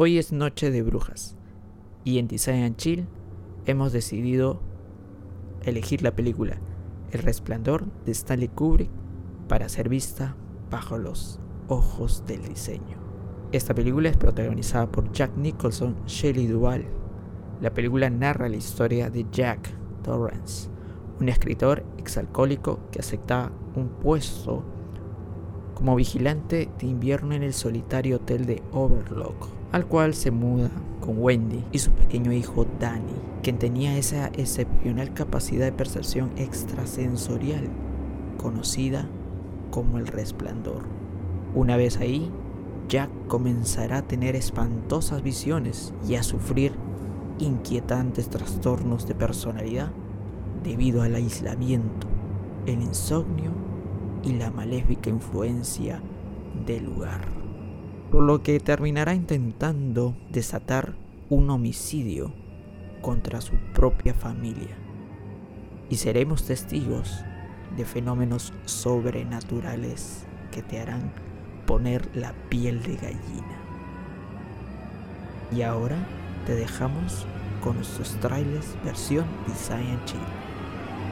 Hoy es noche de brujas y en Design and Chill hemos decidido elegir la película El Resplandor de Stanley Kubrick para ser vista bajo los ojos del diseño. Esta película es protagonizada por Jack Nicholson, Shelley Duvall. La película narra la historia de Jack Torrance, un escritor exalcohólico que acepta un puesto como vigilante de invierno en el solitario hotel de Overlook, al cual se muda con Wendy y su pequeño hijo Danny, quien tenía esa excepcional capacidad de percepción extrasensorial, conocida como el resplandor. Una vez ahí, Jack comenzará a tener espantosas visiones y a sufrir inquietantes trastornos de personalidad debido al aislamiento, el insomnio y la maléfica influencia del lugar. Por lo que terminará intentando desatar un homicidio contra su propia familia. Y seremos testigos de fenómenos sobrenaturales que te harán poner la piel de gallina. Y ahora te dejamos con nuestros trailers versión Design Chill.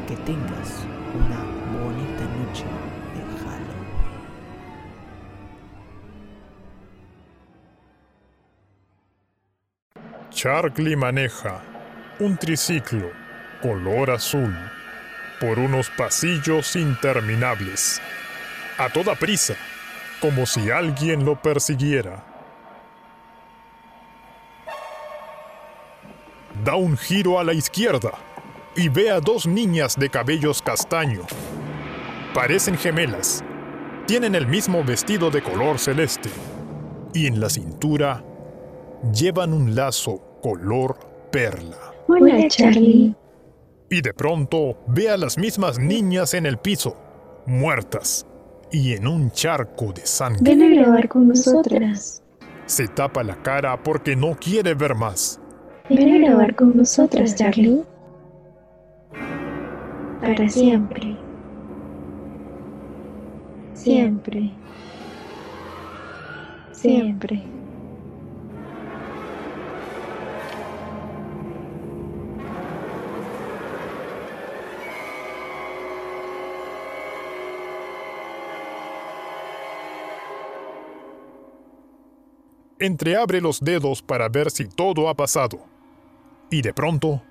Que tengas una bonita noche Charlie maneja un triciclo color azul por unos pasillos interminables, a toda prisa, como si alguien lo persiguiera. Da un giro a la izquierda y ve a dos niñas de cabellos castaño. Parecen gemelas, tienen el mismo vestido de color celeste y en la cintura llevan un lazo color perla. Hola, Charlie. Y de pronto ve a las mismas niñas en el piso, muertas y en un charco de sangre. Ven a grabar con nosotras. Se tapa la cara porque no quiere ver más. Ven a grabar con nosotras, Charlie. Para siempre. Siempre. Siempre. Entreabre los dedos para ver si todo ha pasado. Y de pronto,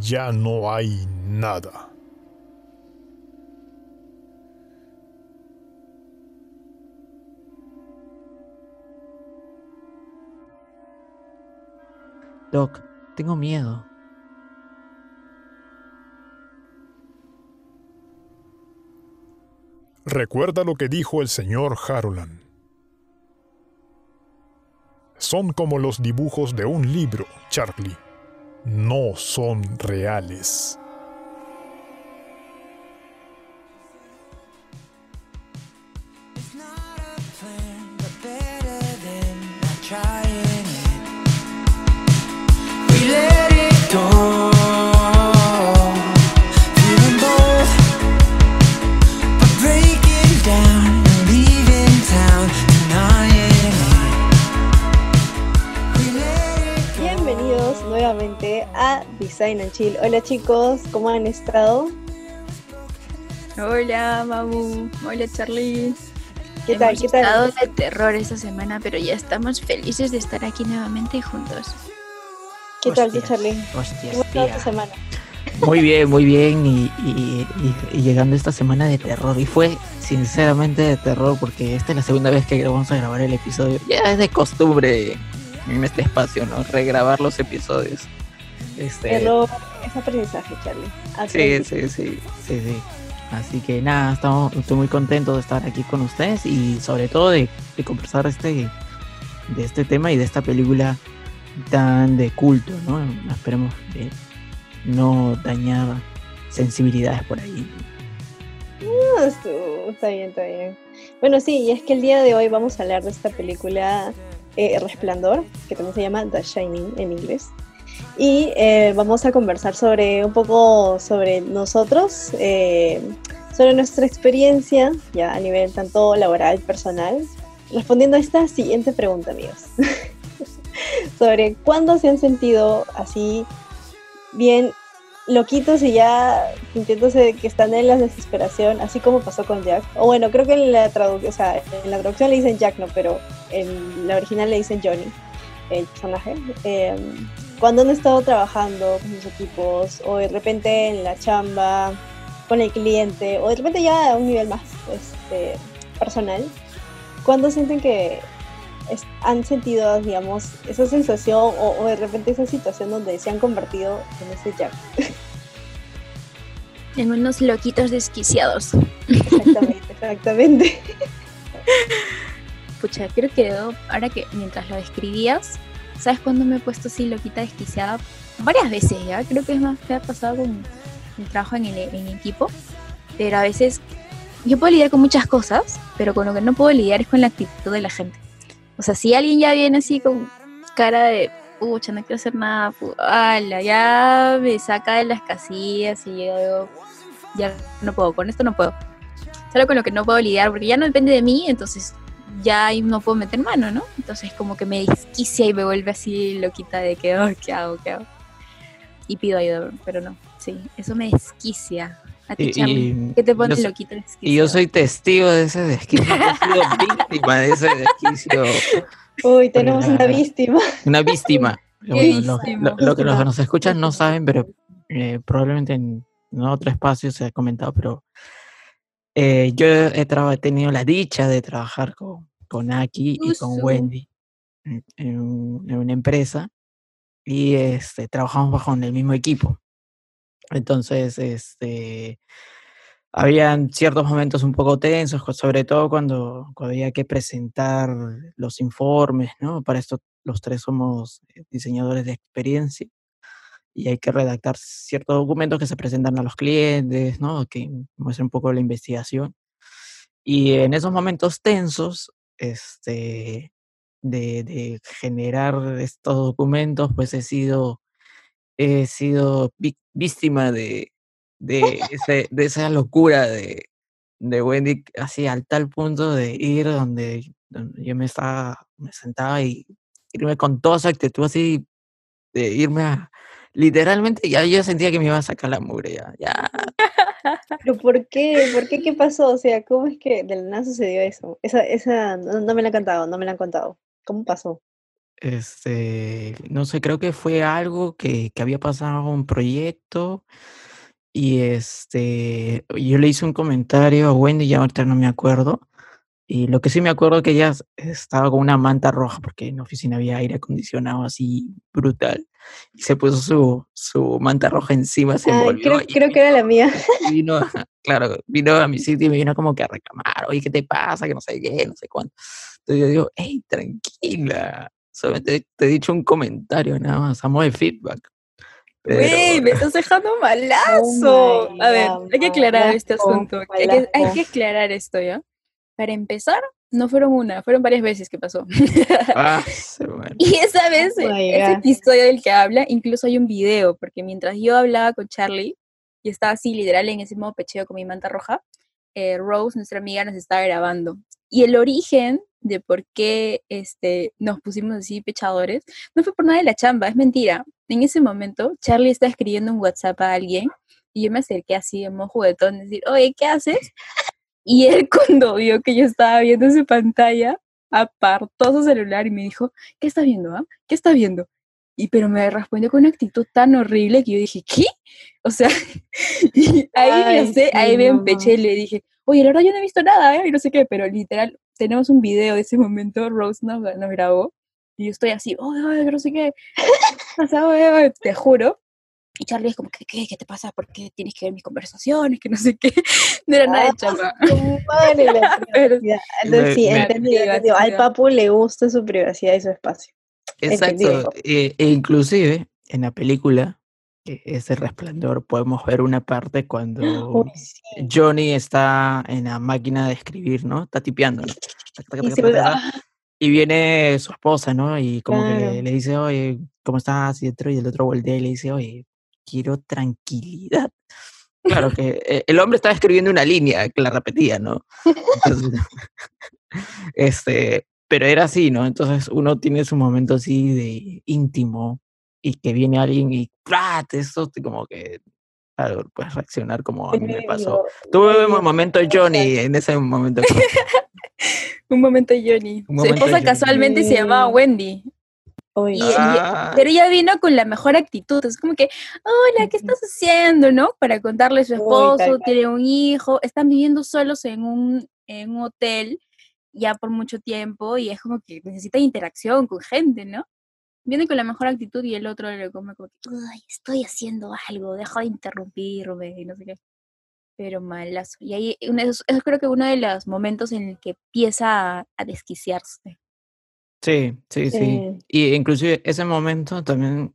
ya no hay nada. Doc, tengo miedo. Recuerda lo que dijo el señor Harolan son como los dibujos de un libro, Charlie. No son reales. Design and Chill. Hola chicos, ¿cómo han estado? Hola Mamu, hola Charlie. ¿Qué tal? ¿Qué tal? de terror esta semana, pero ya estamos felices de estar aquí nuevamente juntos. ¿Qué tal, Charlie? ¿Cómo esta semana? Muy bien, muy bien y, llegando esta semana de terror y fue sinceramente de terror porque esta es la segunda vez que vamos a grabar el episodio. Ya es de costumbre en este espacio, ¿no? Regrabar los episodios. Este... es aprendizaje, Charlie. Sí, sí, sí, sí, sí. Así que nada, estamos, estoy muy contento de estar aquí con ustedes y sobre todo de, conversar este, de este tema y de esta película tan de culto, ¿no? Esperemos que no dañar sensibilidades por ahí. está bien, está bien. Bueno, sí, y es que el día de hoy vamos a hablar de esta película eh, Resplandor, que también se llama The Shining en inglés y eh, vamos a conversar sobre un poco sobre nosotros, eh, sobre nuestra experiencia ya a nivel tanto laboral, personal, respondiendo a esta siguiente pregunta, amigos. sobre cuándo se han sentido así bien loquitos y ya sintiéndose que están en la desesperación, así como pasó con Jack. O bueno, creo que en la o sea, en la traducción le dicen Jack, no, pero en la original le dicen Johnny, el personaje. Eh, cuando han estado trabajando con sus equipos, o de repente en la chamba, con el cliente, o de repente ya a un nivel más este, personal, cuando sienten que es- han sentido, digamos, esa sensación o, o de repente esa situación donde se han convertido en ese Jack. En unos loquitos desquiciados. Exactamente, exactamente. Pucha, creo que ahora que mientras lo describías, ¿sabes cuándo me he puesto así loquita desquiciada? Varias veces ya, creo que es más que ha pasado con mi trabajo en el en equipo, pero a veces yo puedo lidiar con muchas cosas, pero con lo que no puedo lidiar es con la actitud de la gente. O sea, si alguien ya viene así con cara de, pucha, no quiero hacer nada, ala, ya me saca de las casillas y yo digo, ya no puedo, con esto no puedo. Solo con lo que no puedo lidiar, porque ya no depende de mí, entonces ya ahí no puedo meter mano, ¿no? Entonces como que me desquicia y me vuelve así loquita de que, "Ay, ¿qué hago? ¿Qué hago? Y pido ayuda, pero no, sí, eso me desquicia. A ti, Y- Charlie, y ¿qué te yo pone soy- loquita? Y yo soy testigo de ese desquicio. He sido víctima de ese desquicio. Uy, tenemos una víctima. Una víctima. Bueno, lo, que los que nos escuchan no saben, pero eh, probablemente en, en otro espacio se ha comentado, pero eh, yo he, tenido la dicha de trabajar con, con Aki y con. Wendy en, en un- en una empresa y este, trabajamos bajo el mismo equipo. Entonces, este, habían ciertos momentos un poco tensos, sobre todo cuando, cuando había que presentar los informes, ¿no? Para esto los tres somos eh, diseñadores de experiencia y hay que redactar ciertos documentos que se presentan a los clientes, ¿no? Que muestren un poco la investigación. Y en esos momentos tensos, este, de, de generar estos documentos, pues he sido he sido víc- víctima de, de, ese- de esa locura de, de Wendy, así al tal punto de ir donde, donde yo me estaba, me sentaba y irme con toda esa actitud así, de irme a, literalmente ya yo sentía que me iba a sacar la mugre, ya, ya, ¿Pero por qué? ¿Por qué? ¿Qué pasó? O sea, ¿cómo es que de la nada sucedió eso? Esa, esa, no, no me la han contado, no me la han contado. ¿Cómo pasó? este, no sé, creo que fue algo que, que había pasado un proyecto y este, yo le hice un comentario a Wendy, ya ahorita no me acuerdo, y lo que sí me acuerdo que ella estaba con una manta roja, porque en la oficina había aire acondicionado así brutal, y se puso su, su manta roja encima, se Ay, envolvió creo, y creo que era la mía. vino, a- claro, vino a mi sitio y me vino como que a reclamar, oye, ¿qué te pasa? Que no sé qué, no sé cuánto. Entonces yo digo, hey, tranquila, solamente te he dicho un comentario nada más, amo de feedback. Pero, me estás dejando malazo. my a ver, God, hay que aclarar este asunto. Hay que, hay que aclarar esto, ¿ya? Para empezar, no fueron una, fueron varias veces que pasó. ah, y esa vez, Oh ese episodio del que habla, incluso hay un video, porque mientras yo hablaba con Charlie, y estaba así literal en ese modo pecheo con mi manta roja, eh, Rose, nuestra amiga, nos estaba grabando. Y el origen de por qué este, nos pusimos así pechadores no fue por nada de la chamba, es mentira. En ese momento, Charlie está escribiendo un WhatsApp a alguien y yo me acerqué así en modo juguetón, decir, oye, ¿qué haces? Y él cuando vio que yo estaba viendo su pantalla, apartó su celular y me dijo, ¿qué estás viendo? ah? ¿Qué estás viendo? Y pero me respondió con una actitud tan horrible que yo dije, ¿qué? O sea, y ahí Ay, me sé, ahí sí, me no. empeché y le dije, oye, la verdad yo no he visto nada, ¿eh? Y no sé qué, pero literal, tenemos un video de ese momento, Rose nos, nos grabó, y yo estoy así, oye, no sé qué, ¿qué pasa, oye, oye?", te juro. Y Charlie es como, ¿qué, qué, qué te pasa? ¿Por qué tienes que ver mis conversaciones? Que no sé qué. No era nada de chamba. madre, la privacidad. Entonces, Me- sí, me- entendido, Privacidad. entendido. Al papu le gusta su privacidad y su espacio. Exacto. Entendido. E, e inclusive en la película, que es El Resplandor, podemos ver una parte cuando Uy, sí. Johnny está en la máquina de escribir, ¿no? Está tipeando, Y se viene su esposa, ¿no? Y como que le, le dice, oye, ¿cómo estás? Y, otro, y el otro voltea y le dice, oye, quiero tranquilidad. Claro que eh, el hombre estaba escribiendo una línea que la repetía, ¿no? Entonces, este, pero era así, ¿no? Entonces uno tiene su momento así de íntimo y que viene alguien y ¡prat! Eso como que claro, puedes reaccionar como a mí me pasó. Tuve un momento Johnny en ese momento. un momento Johnny. Su esposa casualmente se llamaba Wendy. Ah. pero ella vino con la mejor actitud, es como que, hola, ¿qué estás haciendo? ¿No? Para contarle a su esposo, tiene un hijo, están viviendo solos en un, en un hotel ya por mucho tiempo y es como que necesita interacción con gente, ¿no? Viene con la mejor actitud y el otro le come como que, ay, estoy haciendo algo, deja de interrumpirme y no sé qué. Pero malazo. Y ahí es, creo que uno de los momentos en el que empieza a, desquiciarse. Sí, sí, sí. Y inclusive ese momento también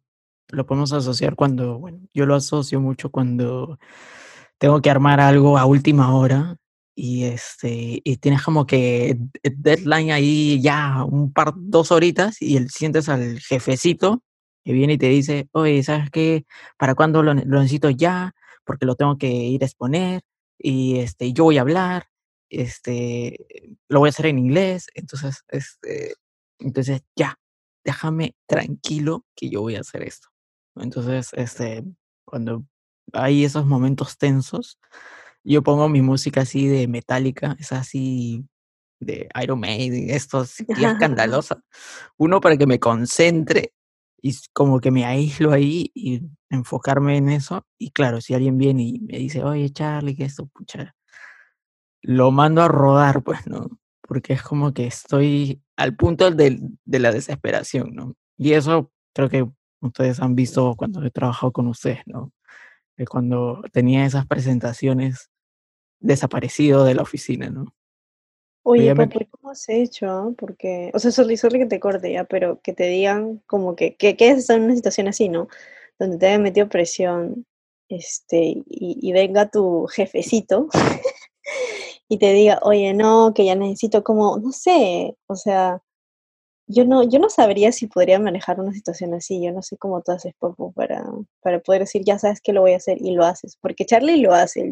lo podemos asociar cuando, bueno, yo lo asocio mucho cuando tengo que armar algo a última hora y este y tienes como que deadline ahí ya un par dos horitas y el, sientes al jefecito que viene y te dice oye sabes qué para cuándo lo, necesito ya porque lo tengo que ir a exponer y este yo voy a hablar este lo voy a hacer en inglés entonces este entonces ya déjame tranquilo que yo voy a hacer esto entonces este cuando hay esos momentos tensos yo pongo mi música así de metálica, es así de Iron Maiden, esto así escandalosa. Uno para que me concentre y como que me aíslo ahí y enfocarme en eso. Y claro, si alguien viene y me dice, oye Charlie, que esto, pucha, lo mando a rodar, pues, ¿no? Porque es como que estoy al punto de, de la desesperación, ¿no? Y eso creo que ustedes han visto cuando he trabajado con ustedes, ¿no? Que cuando tenía esas presentaciones desaparecido de la oficina, ¿no? Oye, ¿cómo has hecho? Porque, o sea, sorry, que te corte ya, pero que te digan como que, que, que estás en una situación así, ¿no? Donde te hayan metido presión, este, y, venga tu jefecito y te diga, oye, no, que ya necesito como, no sé, o sea, yo no, yo no sabría si podría manejar una situación así, yo no sé cómo tú haces, Popo, para, para poder decir, ya sabes que lo voy a hacer y lo haces, porque Charlie lo hace,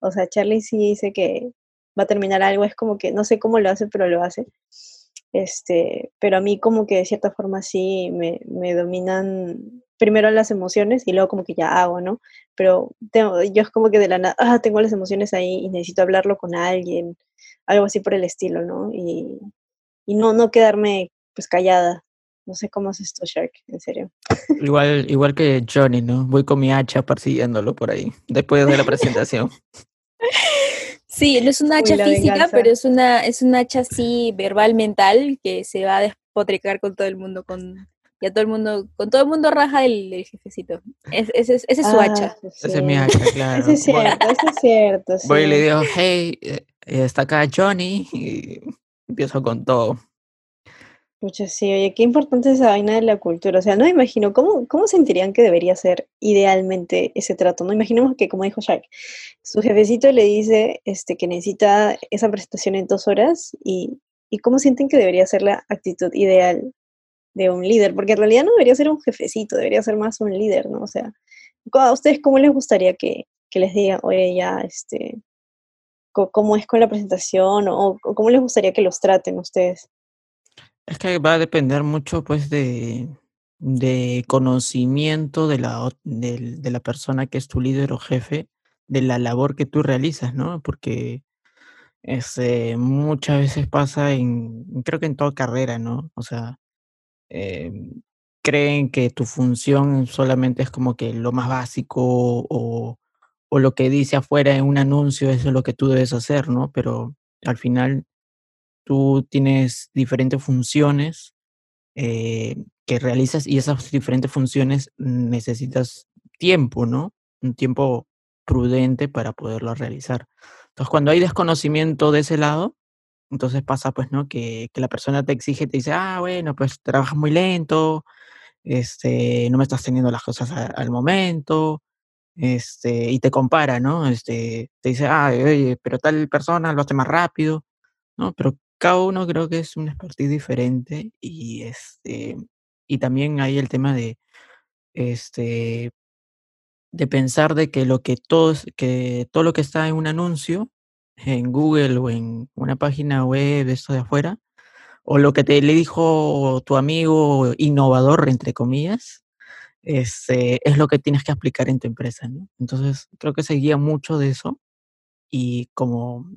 o sea, Charlie sí dice que va a terminar algo, es como que no sé cómo lo hace, pero lo hace. Este, pero a mí como que de cierta forma sí me, me dominan primero las emociones y luego como que ya hago, ¿no? Pero tengo, yo es como que de la nada, ah, tengo las emociones ahí y necesito hablarlo con alguien, algo así por el estilo, ¿no? Y, y no, no quedarme pues callada. No sé cómo es esto, Shark, en serio. Igual, igual que Johnny, ¿no? Voy con mi hacha persiguiéndolo por ahí, después de la presentación. Sí, no es una hacha física, pero es una, es una hacha así verbal mental que se va a despotricar con todo el mundo, con ya todo el mundo, con todo el mundo raja del, jefecito. ese es, su hacha. Ah, ese es mi hacha, claro. Ese es cierto, ese es cierto. Voy y le digo, hey, eh, está acá Johnny, y empiezo con todo. Pucha, sí, oye, qué importante es esa vaina de la cultura. O sea, no me imagino cómo, cómo sentirían que debería ser idealmente ese trato. No imaginemos que, como dijo Jack, su jefecito le dice este, que necesita esa presentación en dos horas y, y cómo sienten que debería ser la actitud ideal de un líder, porque en realidad no debería ser un jefecito, debería ser más un líder, ¿no? O sea, ¿a ustedes cómo les gustaría que, que les digan, oye, ya, este, cómo es con la presentación o, cómo les gustaría que los traten ustedes? Es que va a depender mucho, pues, de, de conocimiento de la, de, la persona que es tu líder o jefe, de la labor que tú realizas, ¿no? Porque este, muchas veces pasa en, creo que en toda carrera, ¿no? O sea, em, creen que tu función solamente es como que lo más básico o, o lo que dice afuera en un anuncio, eso es lo que tú debes hacer, ¿no? Pero al final tú tienes diferentes funciones eh, que realizas y esas diferentes funciones necesitas tiempo, ¿no? Un tiempo prudente para poderlo realizar. Entonces, cuando hay desconocimiento de ese lado, entonces pasa, pues, ¿no? Que, que la persona te exige, te dice, ah, bueno, pues trabajas muy lento, este, no me estás teniendo las cosas al momento, este, y te compara, ¿no? Este, te dice, ah, oye, pero tal persona lo hace más rápido, ¿no? Pero cada uno creo que es un expertise diferente y este y también hay el tema de este de pensar de que lo que todos que todo lo que está en un anuncio en Google o en una página web esto de afuera o lo que te le dijo tu amigo innovador, entre comillas, este, es lo que tienes que aplicar en tu empresa. Entonces, creo que se guía mucho de eso y como,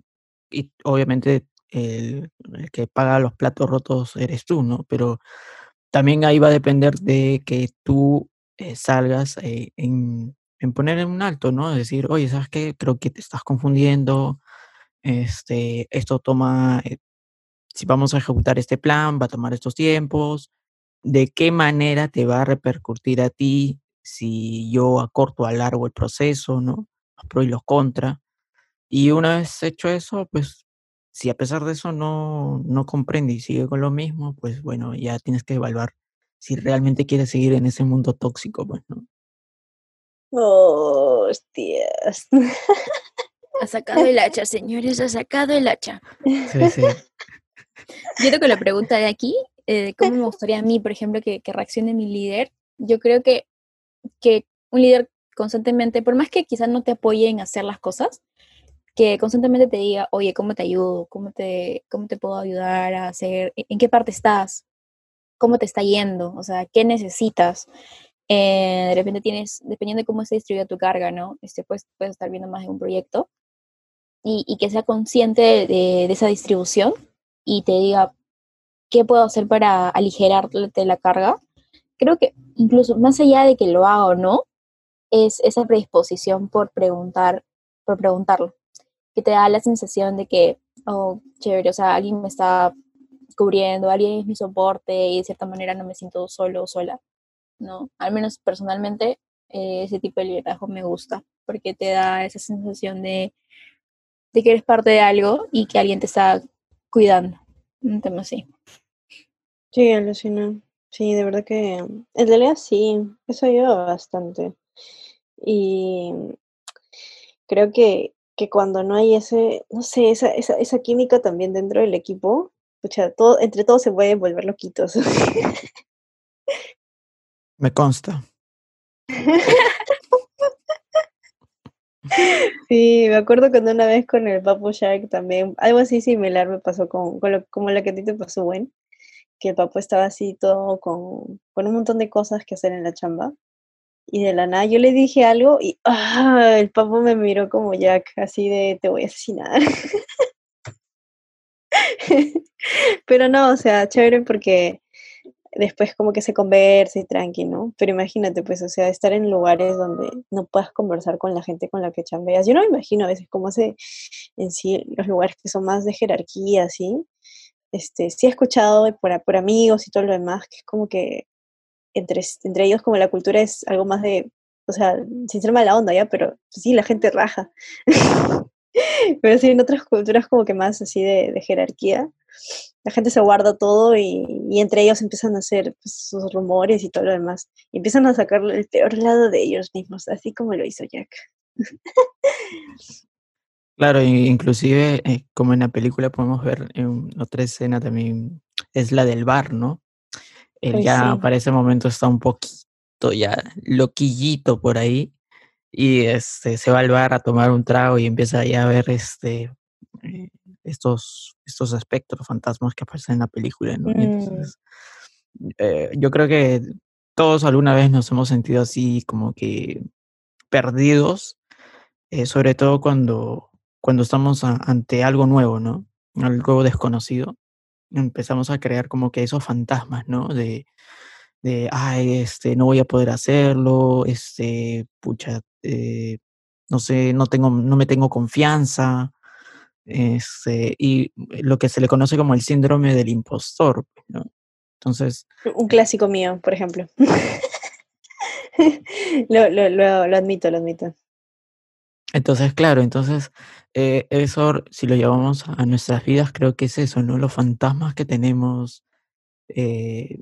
y obviamente el, que paga los platos rotos eres tú, ¿no? Pero también ahí va a depender de que tú eh, salgas eh, en, en poner en un alto, ¿no? Es decir, oye, ¿sabes qué? Creo que te estás confundiendo, este, esto toma, eh, si vamos a ejecutar este plan, va a tomar estos tiempos, de qué manera te va a repercutir a ti si yo acorto a largo el proceso, ¿no? Los pros y los contras. Y una vez hecho eso, pues si a pesar de eso no, no comprende y sigue con lo mismo, pues bueno, ya tienes que evaluar si realmente quieres seguir en ese mundo tóxico, pues, ¿no? Oh, hostias. Ha sacado el hacha, señores, ha sacado el hacha. Sí, sí. Yo que la pregunta de aquí, eh, ¿cómo me gustaría a mí, por ejemplo, que, que reaccione mi líder? Yo creo que, que un líder constantemente, por más que quizás no te apoye en hacer las cosas, que constantemente te diga, oye, ¿cómo te ayudo? ¿Cómo te, cómo te puedo ayudar a hacer? ¿En qué parte estás? ¿Cómo te está yendo? O sea, ¿qué necesitas? Eh, de repente tienes, dependiendo de cómo esté distribuida tu carga, ¿no? Este, pues, puedes estar viendo más de un proyecto y, y que sea consciente de, de esa distribución y te diga, ¿qué puedo hacer para aligerarte la carga? Creo que incluso más allá de que lo haga o no, es esa predisposición por preguntar, por preguntarlo, que te da la sensación de que, oh, chévere, o sea, alguien me está cubriendo, alguien es mi soporte y de cierta manera no me siento solo o sola, ¿no? Al menos personalmente eh, ese tipo de liderazgo me gusta, porque te da esa sensación de, de que eres parte de algo y que alguien te está cuidando, un tema así. Sí, alucina. Sí, de verdad que en realidad sí, eso ayuda bastante. Y creo que, que cuando no hay ese, no sé, esa, esa, esa química también dentro del equipo, pucha, todo, entre todos se pueden volver loquitos. Me consta. Sí, me acuerdo cuando una vez con el Papu Shark también, algo así similar me pasó con, con lo, como lo que a ti te pasó, Gwen, que el Papu estaba así todo con, con un montón de cosas que hacer en la chamba. Y de la nada yo le dije algo y ¡ah! el Papu me miró como Jack, así de te voy a asesinar. Pero no, o sea, chévere porque después como que se conversa y tranqui, ¿no? Pero imagínate, pues, o sea, estar en lugares donde no puedas conversar con la gente con la que chambeas. Yo no me imagino a veces cómo se en sí los lugares que son más de jerarquía, ¿sí? Este, sí he escuchado por, por amigos y todo lo demás, que es como que entre, entre ellos como la cultura es algo más de, o sea, sin ser mala onda, ¿ya? Pero pues, sí, la gente raja. Pero sí, en otras culturas como que más así de, de jerarquía, la gente se guarda todo y, y entre ellos empiezan a hacer pues, sus rumores y todo lo demás. Y empiezan a sacar el peor lado de ellos mismos, así como lo hizo Jack. Claro, inclusive eh, como en la película podemos ver en otra escena también, es la del bar, ¿no? Él Ay, ya sí. para ese momento está un poquito ya loquillito por ahí y este se va al bar a tomar un trago y empieza ya a ver este eh, estos estos espectros, fantasmas que aparecen en la película, ¿no? Mm, entonces eh, yo creo que todos alguna vez nos hemos sentido así como que perdidos, eh, sobre todo cuando, cuando estamos a- ante algo nuevo, ¿no? Algo desconocido. Empezamos a crear como que esos fantasmas, ¿no? De, de ay, este, no voy a poder hacerlo, este, pucha, eh, no sé, no tengo, no me tengo confianza, este, y lo que se le conoce como el síndrome del impostor, ¿no? Entonces, un clásico mío, por ejemplo. lo, lo, lo, lo admito, lo admito. Entonces, claro, entonces eh, eso, si lo llevamos a nuestras vidas, creo que es eso, ¿no? Los fantasmas que tenemos eh,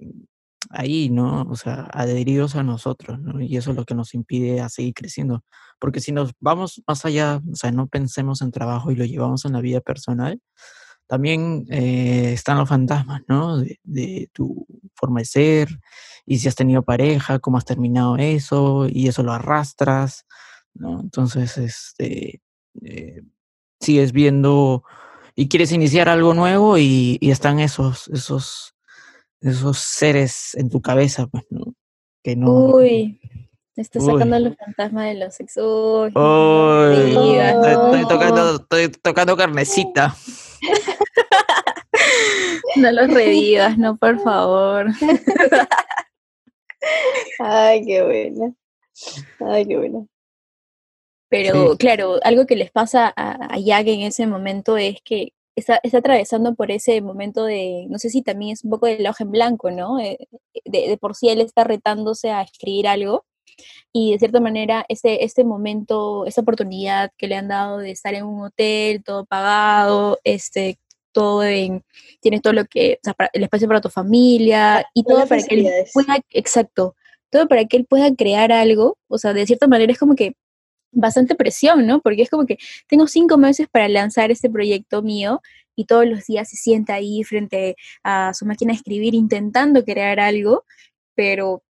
ahí, ¿no? O sea, adheridos a nosotros, ¿no? Y eso es lo que nos impide a seguir creciendo. Porque si nos vamos más allá, o sea, no pensemos en trabajo y lo llevamos en la vida personal, también eh, están los fantasmas, ¿no? De, de tu forma de ser, y si has tenido pareja, cómo has terminado eso, y eso lo arrastras, ¿no? Entonces, este, eh, sigues viendo y quieres iniciar algo nuevo y, y están esos, esos, esos seres en tu cabeza, pues, ¿no? Que no. Uy, está sacando los fantasmas de los sexos. Uy, estoy, tocando, estoy tocando carnecita. No los revivas, no, por favor. Ay, qué buena. Ay, qué buena. Pero Sí. claro, algo que les pasa a, a Jack en ese momento es que está, está atravesando por ese momento de, no sé si también es un poco de la hoja en blanco, ¿no? Eh, De, de por sí él está retándose a escribir algo y de cierta manera este, este momento, esta oportunidad que le han dado de estar en un hotel, todo pagado, este, todo en, tienes todo lo que, o sea, para- el espacio para tu familia y todo para que él pueda, exacto, todo para que él pueda crear algo, o sea, de cierta manera es como que bastante presión, ¿no? Porque es como que tengo cinco meses para lanzar este proyecto mío y todos los días se sienta ahí frente a su máquina de escribir intentando crear algo, pero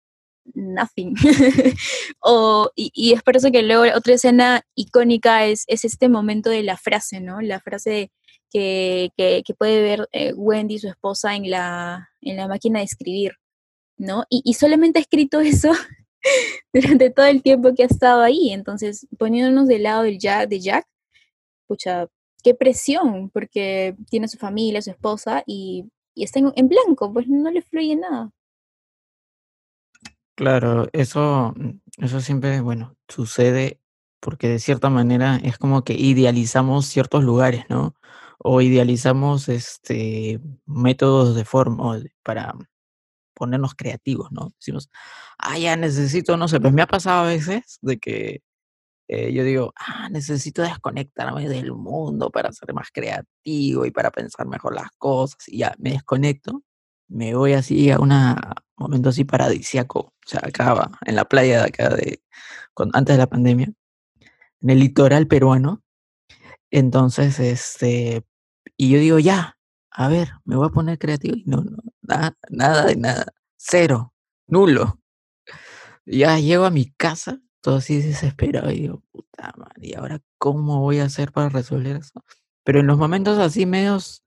nothing. o, y, y es por eso que luego otra escena icónica es, es este momento de la frase, ¿no? La frase que, que, puede ver eh, Wendy, su esposa, en la, en la máquina de escribir, ¿no? Y solamente ha escrito eso durante todo el tiempo que ha estado ahí. Entonces, poniéndonos del lado del Jack, de Jack, pucha, qué presión, porque tiene su familia, su esposa, y, está en, en blanco, pues no le fluye nada. Claro, eso, eso siempre, bueno, sucede porque de cierta manera es como que idealizamos ciertos lugares, ¿no? O idealizamos este métodos de forma para ponernos creativos, ¿no? Decimos, ah, ya necesito, no sé, pues me ha pasado a veces de que eh, yo digo, ah, necesito desconectarme del mundo para ser más creativo y para pensar mejor las cosas. Y ya, me desconecto, me voy así a un momento así paradisiaco, o sea, acá va, en la playa de acá, de, antes de la pandemia, en el litoral peruano. Entonces, este, y yo digo, ya, a ver, me voy a poner creativo. Y no, no, nada, nada de nada, cero, nulo. Ya llego a mi casa, todo así desesperado, y digo, puta madre, ¿y ahora cómo voy a hacer para resolver eso? Pero en los momentos así medios,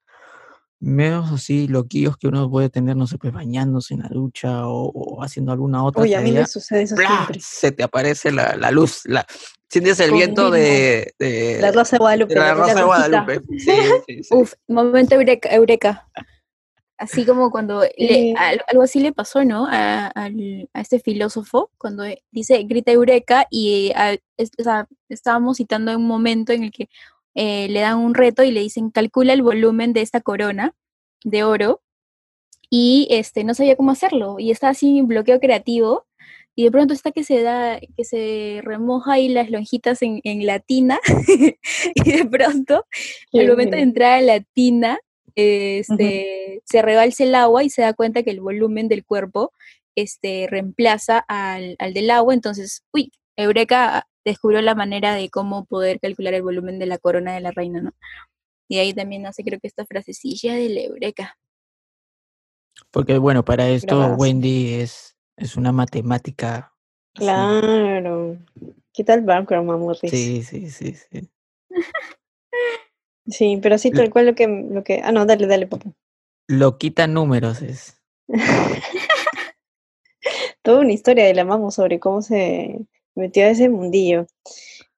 medios así loquillos que uno puede tener, no sé, pues bañándose en la ducha o, o haciendo alguna otra Oye, a mí tarea, me sucede eso ¡plá! siempre. se te aparece la, la luz, la, sientes el Con viento de, de, La Rosa de Guadalupe. de la Rosa de rosita. Guadalupe. Sí, sí, sí. Uf, momento eureka. eureka. Así como cuando le- algo así le pasó, ¿no? A, a este filósofo, cuando dice grita eureka y a- o sea, estábamos citando un momento en el que eh, le dan un reto y le dicen calcula el volumen de esta corona de oro y este no sabía cómo hacerlo y está así en bloqueo creativo y de pronto está que se da que se remoja ahí las lonjitas en, en la tina y de pronto al momento de entrar a la tina, este, se rebalsa el agua y se da cuenta que el volumen del cuerpo este, reemplaza al, al del agua. Entonces, uy, Eureka descubrió la manera de cómo poder calcular el volumen de la corona de la reina, ¿no? Y ahí también nace, creo que esta frasecilla de la Eureka. Porque bueno, para esto. Wendy es, es una matemática. así. Claro. ¿Qué tal background? Sí, sí, sí, sí. Sí, pero sí, tal cual lo que, lo que... Ah, no, dale, dale, papá. Lo quita números es. Toda una historia de la Mamu sobre cómo se metió a ese mundillo.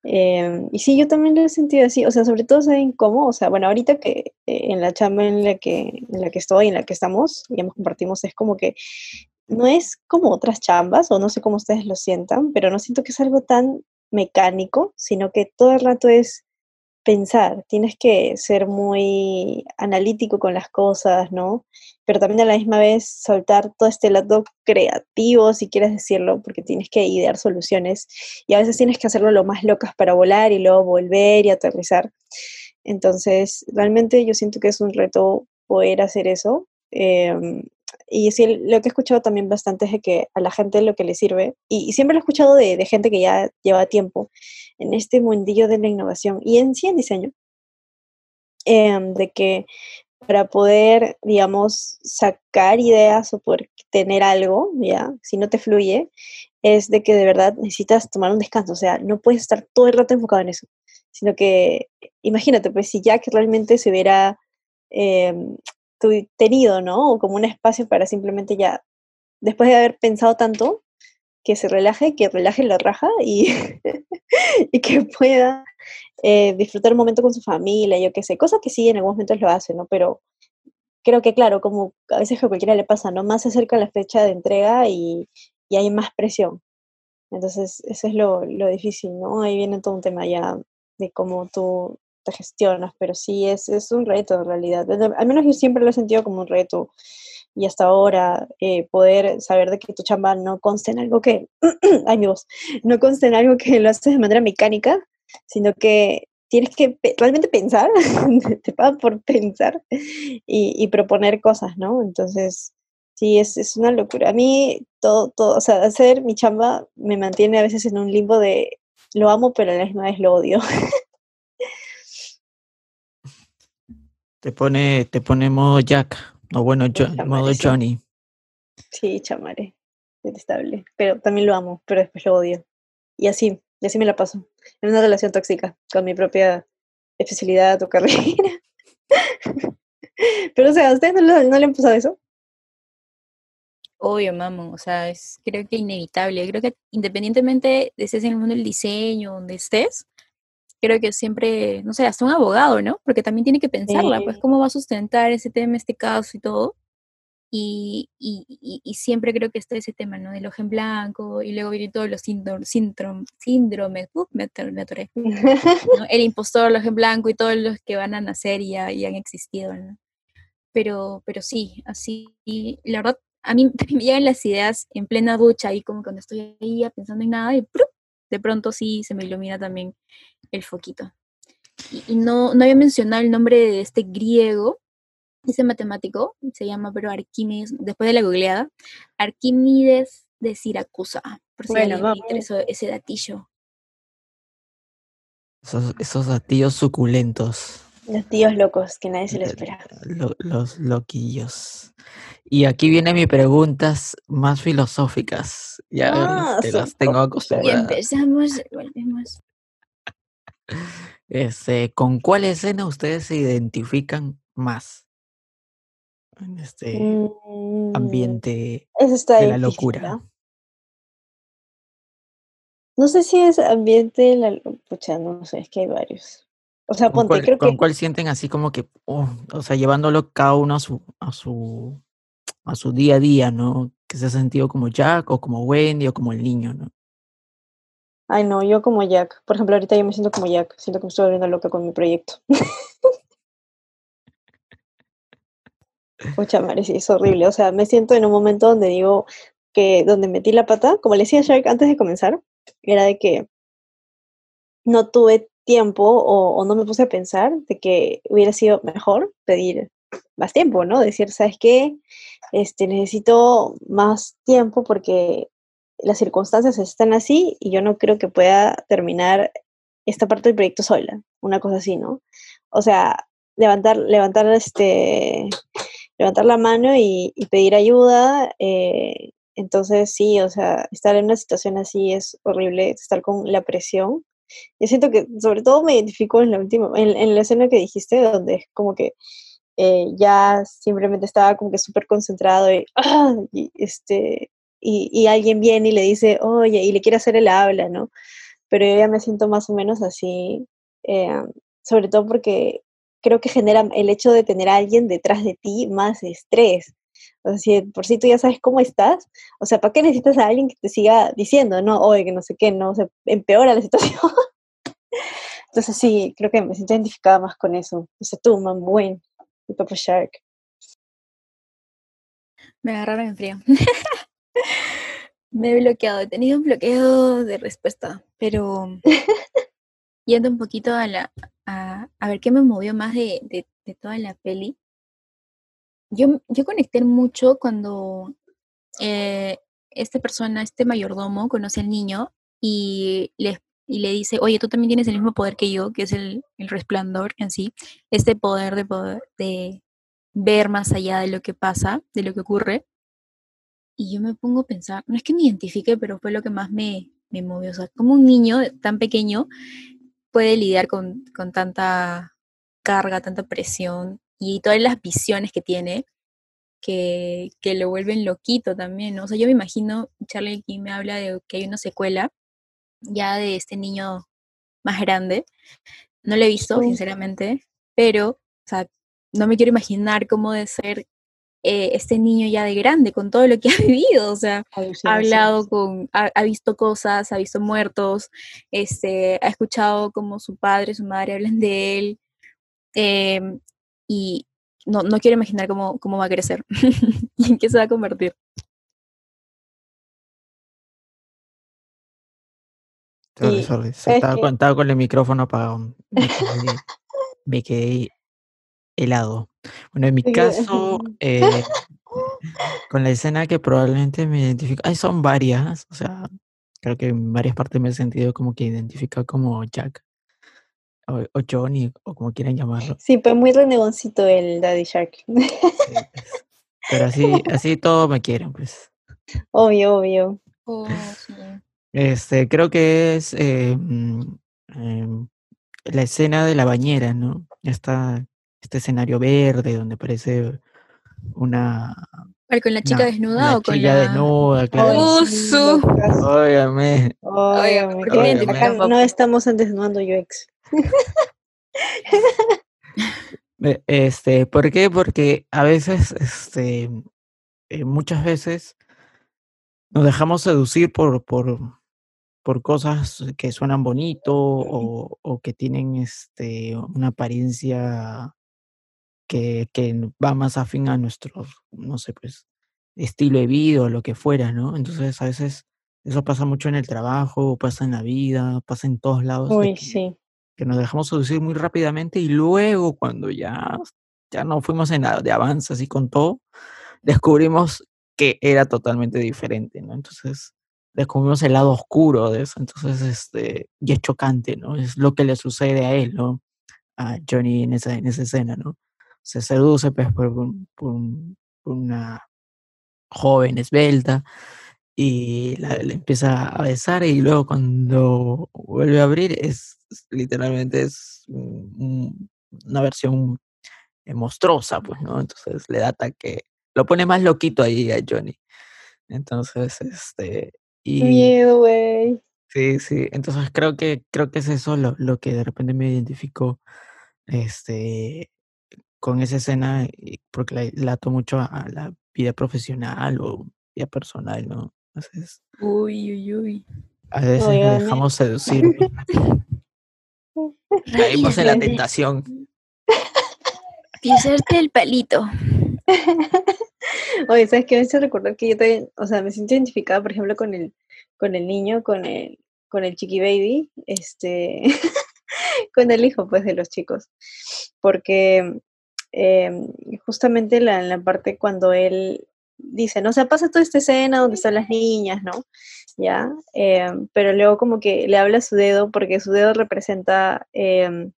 Eh, y sí, yo también lo he sentido así, o sea, sobre todo saben cómo, o sea, bueno, ahorita que eh, en la chamba en la que, en la que estoy, en la que estamos, y hemos compartimos, es como que no es como otras chambas, o no sé cómo ustedes lo sientan, pero no siento que es algo tan mecánico, sino que todo el rato es pensar, tienes que ser muy analítico con las cosas, ¿no? Pero también a la misma vez soltar todo este lado creativo, si quieres decirlo, porque tienes que idear soluciones y a veces tienes que hacerlo lo más locas para volar y luego volver y aterrizar. Entonces, realmente yo siento que es un reto poder hacer eso. em, y sí, lo que he escuchado también bastante es de que a la gente lo que le sirve, y, siempre lo he escuchado de, gente que ya lleva tiempo en este mundillo de la innovación y en sí en diseño, em, de que para poder, digamos, sacar ideas o poder tener algo, ya, si no te fluye, es de que de verdad necesitas tomar un descanso, o sea, no puedes estar todo el rato enfocado en eso. sino que, imagínate, pues si Jack realmente se hubiera em, tenido, ¿no? O como un espacio para simplemente ya, después de haber pensado tanto, que se relaje, que relaje la raja y, y que pueda eh, disfrutar un momento con su familia, yo qué sé, cosa que sí en algunos momentos lo hace, ¿no? Pero creo que claro, como a veces a cualquiera le pasa, ¿no? Más se acerca la fecha de entrega y, y hay más presión. Entonces, eso es lo, lo, difícil, ¿no? Ahí viene todo un tema ya de cómo tú te gestionas, pero sí es, es un reto en realidad. Al menos yo siempre lo he sentido como un reto y hasta ahora eh, poder saber de que tu chamba no consta en algo que, ay mi voz, no consta en algo que lo haces de manera mecánica, sino que tienes que realmente pensar, te pagan por pensar y, y, proponer cosas, ¿no? Entonces, sí, es, es, una locura. A mí todo, todo, o sea, hacer mi chamba me mantiene a veces en un limbo de lo amo, pero a la misma vez lo odio. Te pone, te pone modo Jack, o bueno, yo, modo Johnny. Sí, chamare, detestable. Pero también lo amo, pero después lo odio. Y así, y así me la paso. En una relación tóxica, con mi propia especialidad o carrera. pero o sea, ¿a ustedes no, no le han pasado eso? Obvio, mamo, o sea, es creo que inevitable. Creo que independientemente de estés en el mundo del diseño, donde estés, creo que siempre, no sé, hasta un abogado, ¿no? Porque también tiene que pensarla, pues, cómo va a sustentar ese tema, este caso y todo. Y, y, y, siempre creo que está ese tema, ¿no? Del ojo en blanco, y luego vienen todos los síndromes, síndromes, uh, me, me atoré, ¿no? El impostor, el ojo en blanco y todos los que van a nacer y, y han existido, ¿no? Pero, pero sí, así, la verdad, a mí me llegan las ideas en plena ducha, y como cuando estoy ahí pensando en nada, y de pronto sí se me ilumina también el foquito. Y, no, no había mencionado el nombre de este griego, ese matemático, se llama pero Arquímedes, después de la googleada, Arquímedes de Siracusa, por si bueno, me interesó ese datillo. Esos, esos datillos suculentos. Los tíos locos, que nadie se lo espera. los loquillos. Y aquí vienen mis preguntas más filosóficas. Ya ah, te las tengo acostumbradas. Y empezamos, volvemos. Este, ¿Con cuál escena ustedes se identifican más? En este mm, ambiente de la locura. ¿no? sé si es ambiente de la locura, no sé, es que hay varios. O sea, ponte, cuál, creo ¿con que... cuál sienten así como que, oh, o sea, llevándolo cada uno a su, a su, a su día a día, ¿no? Que se ha sentido como Jack o como Wendy o como el niño, ¿no? Ay, no, yo como Jack. Por ejemplo, ahorita yo me siento como Jack. Siento que me estoy volviendo loca con mi proyecto. Mucha madre, sí, es horrible. O sea, me siento en un momento donde digo que donde metí la pata, como le decía Shark antes de comenzar, era de que no tuve tiempo o, no me puse a pensar de que hubiera sido mejor pedir más tiempo, ¿no? Decir, ¿sabes qué? Este, necesito más tiempo porque las circunstancias están así y yo no creo que pueda terminar esta parte del proyecto sola, una cosa así, ¿no? O sea, levantar, levantar, este, levantar la mano y, pedir ayuda. Eh, entonces, sí, o sea, estar en una situación así es horrible, estar con la presión. Yo siento que, sobre todo, me identifico en la última, en, la escena que dijiste, donde es como que eh, ya simplemente estaba como que súper concentrado y, ¡ah! y, este, y, alguien viene y le dice, oye, y le quiere hacer el habla, ¿no? Pero yo ya me siento más o menos así, eh, sobre todo porque creo que genera el hecho de tener a alguien detrás de ti más estrés. O sea, si por si tú ya sabes cómo estás, o sea, ¿para qué necesitas a alguien que te siga diciendo, no, oye, que no sé qué, no, o sea, empeora la situación? Entonces sí, creo que me siento identificada más con eso. O sea, tú, man, buen, y Papa Shark. Me agarraron en frío. Me he bloqueado, he tenido un bloqueo de respuesta, pero yendo un poquito a la a, ver qué me movió más de, de, toda la peli. Yo, yo conecté mucho cuando eh, esta persona, este mayordomo, conoce al niño y le, y le dice, oye, tú también tienes el mismo poder que yo, que es el, el resplandor en sí, este poder de poder de ver más allá de lo que pasa, de lo que ocurre y yo me pongo a pensar, no es que me identifique, pero fue lo que más me, me movió. O sea, como un niño tan pequeño puede lidiar con, con tanta carga, tanta presión y todas las visiones que tiene que, que lo vuelven loquito también, ¿no? O sea, yo me imagino, Charlie aquí me habla de que hay una secuela ya de este niño más grande. No lo he visto, Sí. sinceramente, pero, o sea, no me quiero imaginar cómo de ser eh, este niño ya de grande, con todo lo que ha vivido, o sea, ha hablado con, ha, ha visto cosas, ha visto muertos, este, ha escuchado como su padre, su madre hablan de él, em, y no, no quiero imaginar cómo, cómo va a crecer y en qué se va a convertir. Sorry, Y, sorry, se ¿sabes estaba, qué? con, estaba con el micrófono apagado. Me quedé, me quedé helado. Bueno, en mi caso, eh, con la escena que probablemente me identifica, ay, son varias, o sea, creo que en varias partes me he sentido como que identificado como Jack o, o Johnny o como quieran llamarlo. Sí, pues muy renegoncito el Daddy Shark. Sí, pues. Pero así, así todos me quieren, pues. obvio, obvio. Oh, sí. Este, creo que es eh, mm, em, la escena de la bañera, ¿no? Esta, este escenario verde donde parece una, ¿Cuál, ¿Con la chica desnuda o con chica la...? desnuda, claro. Oh, sí, su- locas. Óigame, Óigame, ¿por qué que me acá identifican, no estamos en desnudando UX. eh, este, ¿por qué? Porque a veces, este, eh, muchas veces nos dejamos seducir por, por, por cosas que suenan bonito o, o que tienen este, una apariencia que, que va más afín a nuestro, no sé, pues, estilo de vida o lo que fuera, ¿no? Entonces, a veces eso pasa mucho en el trabajo, pasa en la vida, pasa en todos lados, Uy, que, sí. que nos dejamos seducir muy rápidamente y luego cuando ya, ya no fuimos en la de avance así con todo, descubrimos que era totalmente diferente, ¿no? Entonces, descubrimos el lado oscuro de eso, entonces, este, y es chocante, ¿no? Es lo que le sucede a él, ¿no? A Johnny en esa, en esa escena, ¿no? Se seduce, pues, por, un- por un- por una joven esbelta y la, le empieza a besar y luego cuando vuelve a abrir es, literalmente es un- un- una versión monstruosa, pues, ¿no? Entonces le da ataque, lo pone más loquito ahí a Johnny. Entonces, este, y Miedo, güey. sí, sí, entonces creo que, creo que es eso lo, lo que de repente me identificó, este, con esa escena, y porque la, la ato mucho a, a la vida profesional o vida personal, ¿no? Entonces, Uy, uy, uy. a veces nos Oigan, dejamos seducir muy rápido, caemos en la tentación. Pisarte el palito. Oye, ¿sabes qué? Me hace recordar que yo también, o sea, me siento identificada, por ejemplo, con el, con el niño, con el, con el chiqui baby, este, con el hijo, pues, de los chicos. Porque em, justamente la, en la parte cuando él dice, no, o sea, pasa toda esta escena donde están las niñas, ¿no? Ya, em, pero luego como que le habla a su dedo, porque su dedo representa em,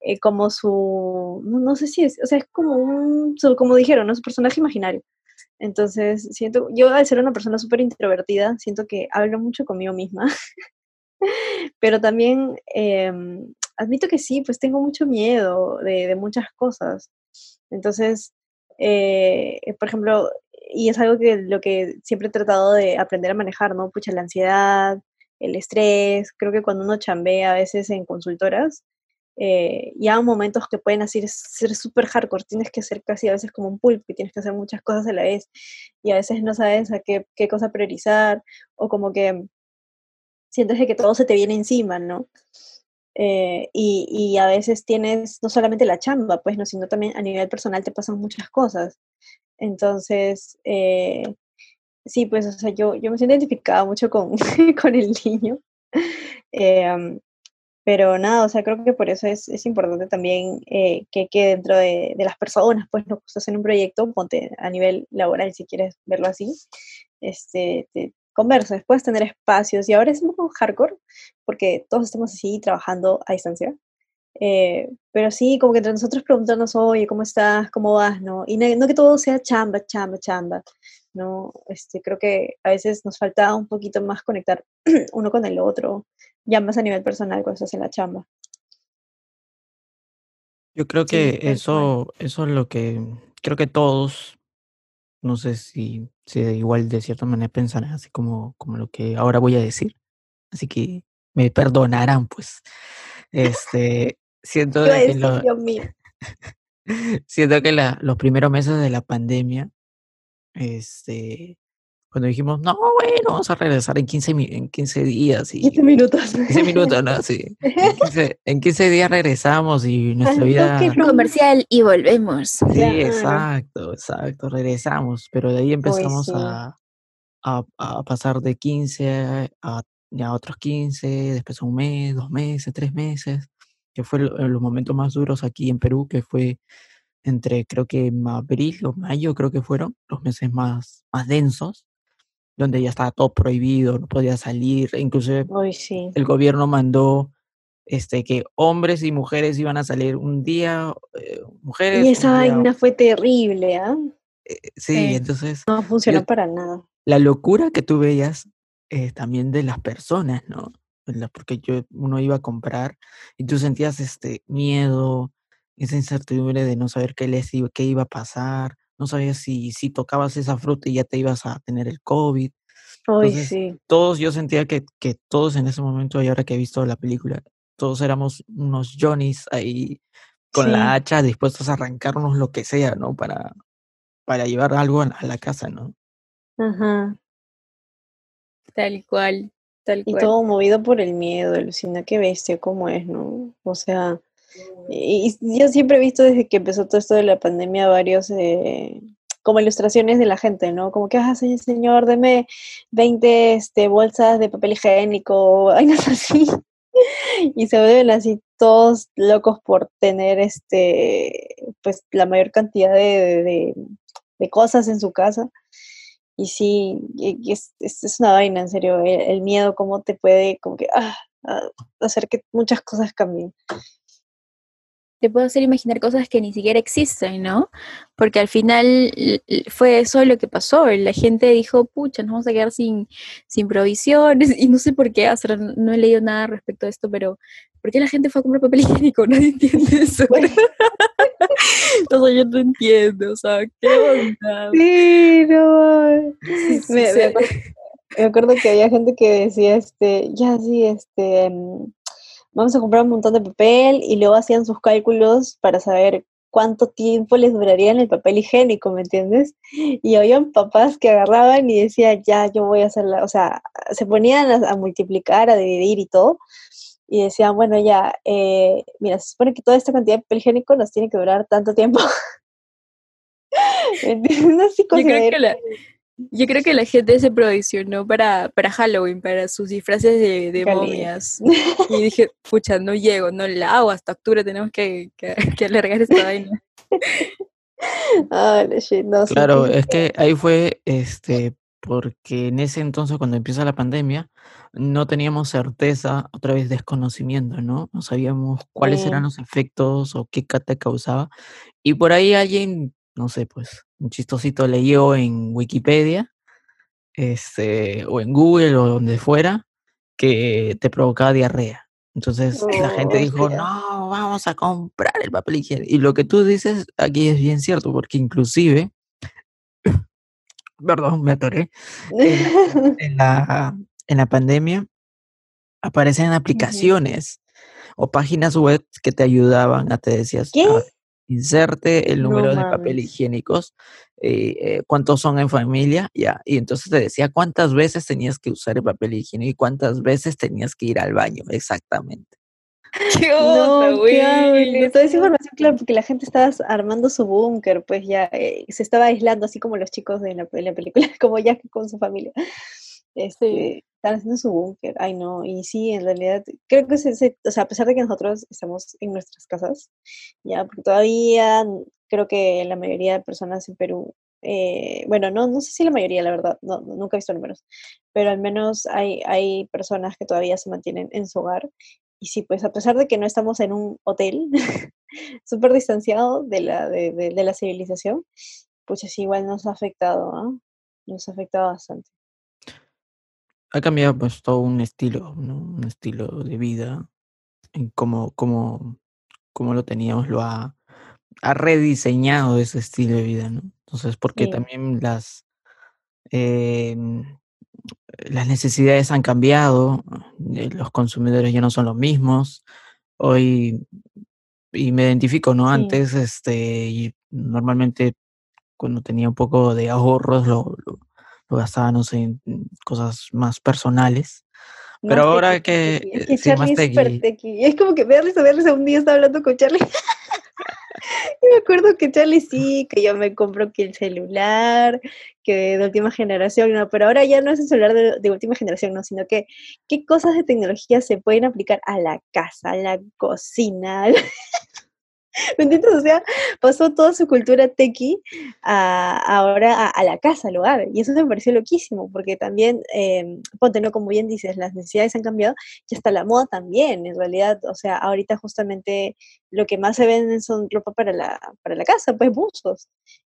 eh, como su, no, no sé si es, o sea, es como un, como dijeron, ¿no? Su personaje imaginario. Entonces, siento, yo al ser una persona súper introvertida, siento que hablo mucho conmigo misma, pero también em, admito que sí, pues tengo mucho miedo de, de muchas cosas. Entonces, eh, eh, por ejemplo, y es algo que lo que siempre he tratado de aprender a manejar, ¿no? Pucha, la ansiedad, el estrés, creo que cuando uno chambea a veces en consultoras, eh, ya momentos que pueden así ser súper hardcore, tienes que ser casi a veces como un pulpo tienes que hacer muchas cosas a la vez y a veces no sabes a qué, qué cosa priorizar o como que sientes que todo se te viene encima, ¿no? Eh, y, y a veces tienes no solamente la chamba, pues, no, sino también a nivel personal te pasan muchas cosas. Entonces, eh, sí, pues, o sea, yo, yo me siento identificada mucho con, con el niño. Em, pero nada, o sea, creo que por eso es, es importante también eh, que, que dentro de, de las personas, pues, no estás en un proyecto, ponte a nivel laboral, si quieres verlo así, este, te conversas, puedes tener espacios, y ahora es un poco hardcore, porque todos estamos así trabajando a distancia, eh, pero sí, como que entre nosotros preguntarnos, oye, ¿cómo estás? ¿Cómo vas? ¿No? Y no, no que todo sea chamba, chamba, chamba, ¿no? Este, creo que a veces nos falta un poquito más conectar uno con el otro, ya más a nivel personal cuando estás en la chamba. Yo creo Sí, que cual. eso, eso es lo que creo que todos, no sé si, si igual de cierta manera pensarán así como, como lo que ahora voy a decir. Así que me perdonarán, pues. Este, siento ¿Qué iba a de que lo, siento que la- los primeros meses de la pandemia, este, cuando dijimos, no, bueno, vamos a regresar en 15, mi- en 15 días 15 y minutos. 15 minutos, ¿no? Sí. En 15, en 15 días regresamos y nuestra vida... Comercial y volvemos. Sí, Claro. exacto, exacto, regresamos, pero de ahí empezamos sí. a, a, a pasar de 15 a otros 15, después un mes, dos meses, tres meses, que fue lo- los momentos más duros aquí en Perú, que fue entre creo que ma- abril o mayo, creo que fueron los meses más, más densos, donde ya estaba todo prohibido, no podía salir, e sí. el gobierno mandó este, que hombres y mujeres iban a salir un día, eh, mujeres, Y esa día vaina fue terrible, ¿ah? eh, sí, Sí. entonces No funcionó Yo- para nada. la locura que tú veías eh, también de las personas, ¿no? Porque yo, uno iba a comprar y tú sentías este miedo, esa incertidumbre de no saber qué les iba, qué iba a pasar, no sabías si, si tocabas esa fruta y ya te ibas a tener el COVID. Entonces, sí. todos, yo sentía que, que todos en ese momento, y ahora que he visto la película, todos éramos unos Johnnies ahí con Sí. la hacha dispuestos a arrancarnos lo que sea, ¿no? Para, para llevar algo a la casa, ¿no? Ajá. Tal cual, tal Y cual. todo movido por el miedo, alucina, qué bestia, cómo es, ¿no? O sea, y, yo siempre he visto desde que empezó todo esto de la pandemia varios, eh, como ilustraciones de la gente, ¿no? Como que, ah, señor, deme 20 este, bolsas de papel higiénico, vainas así. Y se vuelven así todos locos por tener, este, pues, la mayor cantidad de, de- cosas en su casa. Y sí, es, es una vaina, en serio, el, el miedo, cómo te puede, como que, ah, ah, hacer que muchas cosas cambien. Te puedo hacer imaginar cosas que ni siquiera existen, ¿no? Porque al final fue eso lo que pasó. La gente dijo, pucha, nos vamos a quedar sin, sin provisiones. Y no sé por qué, o sea, no he leído nada respecto a esto, pero ¿por qué la gente fue a comprar papel higiénico? Nadie entiende eso. Bueno. o sea, yo no entiendo, o sea, ¿qué onda? Sí, no. Sí, sí, Me, sí. me acuerdo, me acuerdo que había gente que decía, este, ya sí, este, mm, vamos a comprar un montón de papel y luego hacían sus cálculos para saber cuánto tiempo les duraría en el papel higiénico, ¿me entiendes? Y habían papás que agarraban y decían, ya, yo voy a hacerla, o sea, se ponían a, a multiplicar, a dividir y todo, y decían, bueno, ya, eh, mira, se supone que toda esta cantidad de papel higiénico nos tiene que durar tanto tiempo. ¿Me entiendes? Así Yo creo, que la, yo creo que la gente se provisionó para, para Halloween, para sus disfraces de, de momias. Y dije, pucha, no llego, no la hago, hasta octubre tenemos que, que, que alargar esta vaina. La shit, no, Claro, sí, es que ahí fue, este, porque en ese entonces, cuando empieza la pandemia, no teníamos certeza, otra vez desconocimiento, ¿no? No sabíamos cuáles eran Sí. los efectos o qué ca- te causaba. Y por ahí alguien, no sé, pues, un chistosito leyó en Wikipedia, este, o en Google o donde fuera, que te provocaba diarrea. Entonces la gente Oh, dijo, no, vamos a comprar el papel higiénico. Y lo que tú dices aquí es bien cierto, porque inclusive, perdón, me atoré, en, en la, en la pandemia aparecen aplicaciones o páginas web que te ayudaban a, te decías, ¿Qué? "Ah, inserte el No número de papel higiénicos, eh, eh, cuántos son en familia, ya, y entonces te decía cuántas veces tenías que usar el papel higiénico y cuántas veces tenías que ir al baño, exactamente. ¿Qué No, onda, güey? No Toda esa información, claro, porque la gente estaba armando su búnker, pues ya eh, se estaba aislando, así como los chicos de la, de la película, como Jack con su familia. Este, estaban haciendo su búnker. Ay, no. Y sí, en realidad, creo que se, se- o sea, a pesar de que nosotros estamos en nuestras casas, ya, porque todavía creo que la mayoría de personas en Perú, eh, bueno, no, no sé si la mayoría, la verdad, no, nunca he visto números, pero al menos hay, hay personas que todavía se mantienen en su hogar. Y sí, pues a pesar de que no estamos en un hotel súper distanciado de la, de, de- de la civilización, pues sí, igual nos ha afectado, ¿ah? nos afecta bastante. Ha cambiado pues todo un estilo, ¿no? Un estilo de vida, en cómo, cómo, cómo lo teníamos, lo ha, ha rediseñado ese estilo de vida, ¿no? Entonces, porque Sí. también las, em, las necesidades han cambiado, eh, los consumidores ya no son los mismos. Hoy, y me identifico, ¿no? Sí. Antes, este, y normalmente cuando tenía un poco de ahorros lo, lo, lo sé, en cosas más personales. Pero ahora tequi, que, tequi. Es eh, que sí, Charlie es súper tequi. es como que verles a verles un día estaba hablando con Charlie. y me acuerdo que Charlie sí, que yo me compro que el celular, que de última generación, no, pero ahora ya no es el celular de, de última generación, no, sino que qué cosas de tecnología se pueden aplicar a la casa, a la cocina. al- ¿Me entiendes? O sea, pasó toda su cultura tequi a, ahora a, a la casa, al hogar. Y eso me pareció loquísimo, porque también, eh, ponte, ¿no? Como bien dices, las necesidades han cambiado y hasta la moda también, en realidad. O sea, ahorita justamente lo que más se venden son ropa para la, para la casa, pues buzos.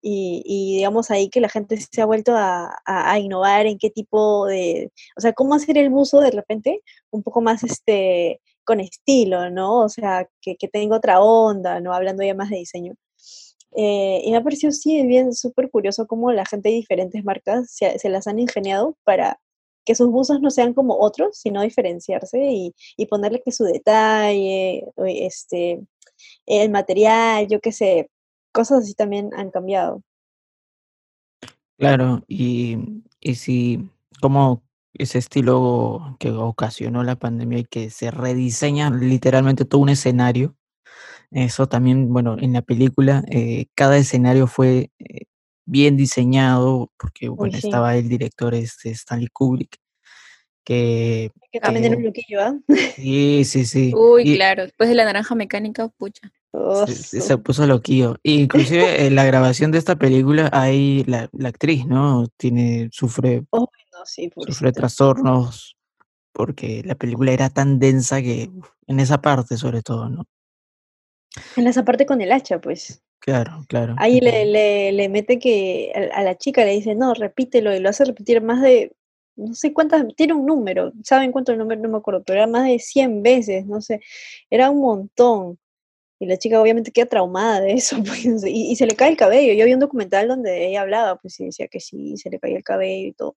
Y, y digamos ahí que la gente se ha vuelto a, a- a innovar en qué tipo de, o sea, cómo hacer el buzo de repente un poco más este con estilo, ¿no? O sea, que, que tenga otra onda, ¿no? Hablando ya más de diseño. Eh, y me ha parecido, sí, bien súper curioso cómo la gente de diferentes marcas se, las han ingeniado para que sus buzos no sean como otros, sino diferenciarse y, ponerle que su detalle, este, el material, yo qué sé, cosas así también han cambiado. Claro, y, y si, como ese estilo que ocasionó la pandemia y que se rediseña literalmente todo un escenario, eso también, bueno, en la película, eh, cada escenario fue eh, bien diseñado, porque, bueno, sí, estaba el director este Stanley Kubrick, que, que también que un loquillo, ¿ah? sí, sí, sí, Uy, y claro, después de la naranja mecánica, pucha. se, se- puso loquillo. Inclusive en la grabación de esta película, hay la, la actriz, ¿no? Tiene, sufre Oh, sí, sufre trastornos porque la película era tan densa que uf, en esa parte sobre todo, ¿no? En esa parte con el hacha, pues. Claro, claro. Ahí le, le, le mete que a, a la chica le dice, no, repítelo, y lo hace repetir más de, no sé cuántas, tiene un número, ¿saben cuánto el número? No me acuerdo, pero era más de 100 veces, no sé, era un montón. Y la chica obviamente queda traumada de eso, pues, y, y se le cae el cabello. Yo vi un documental donde ella hablaba, pues, y decía que sí, se le caía el cabello y todo.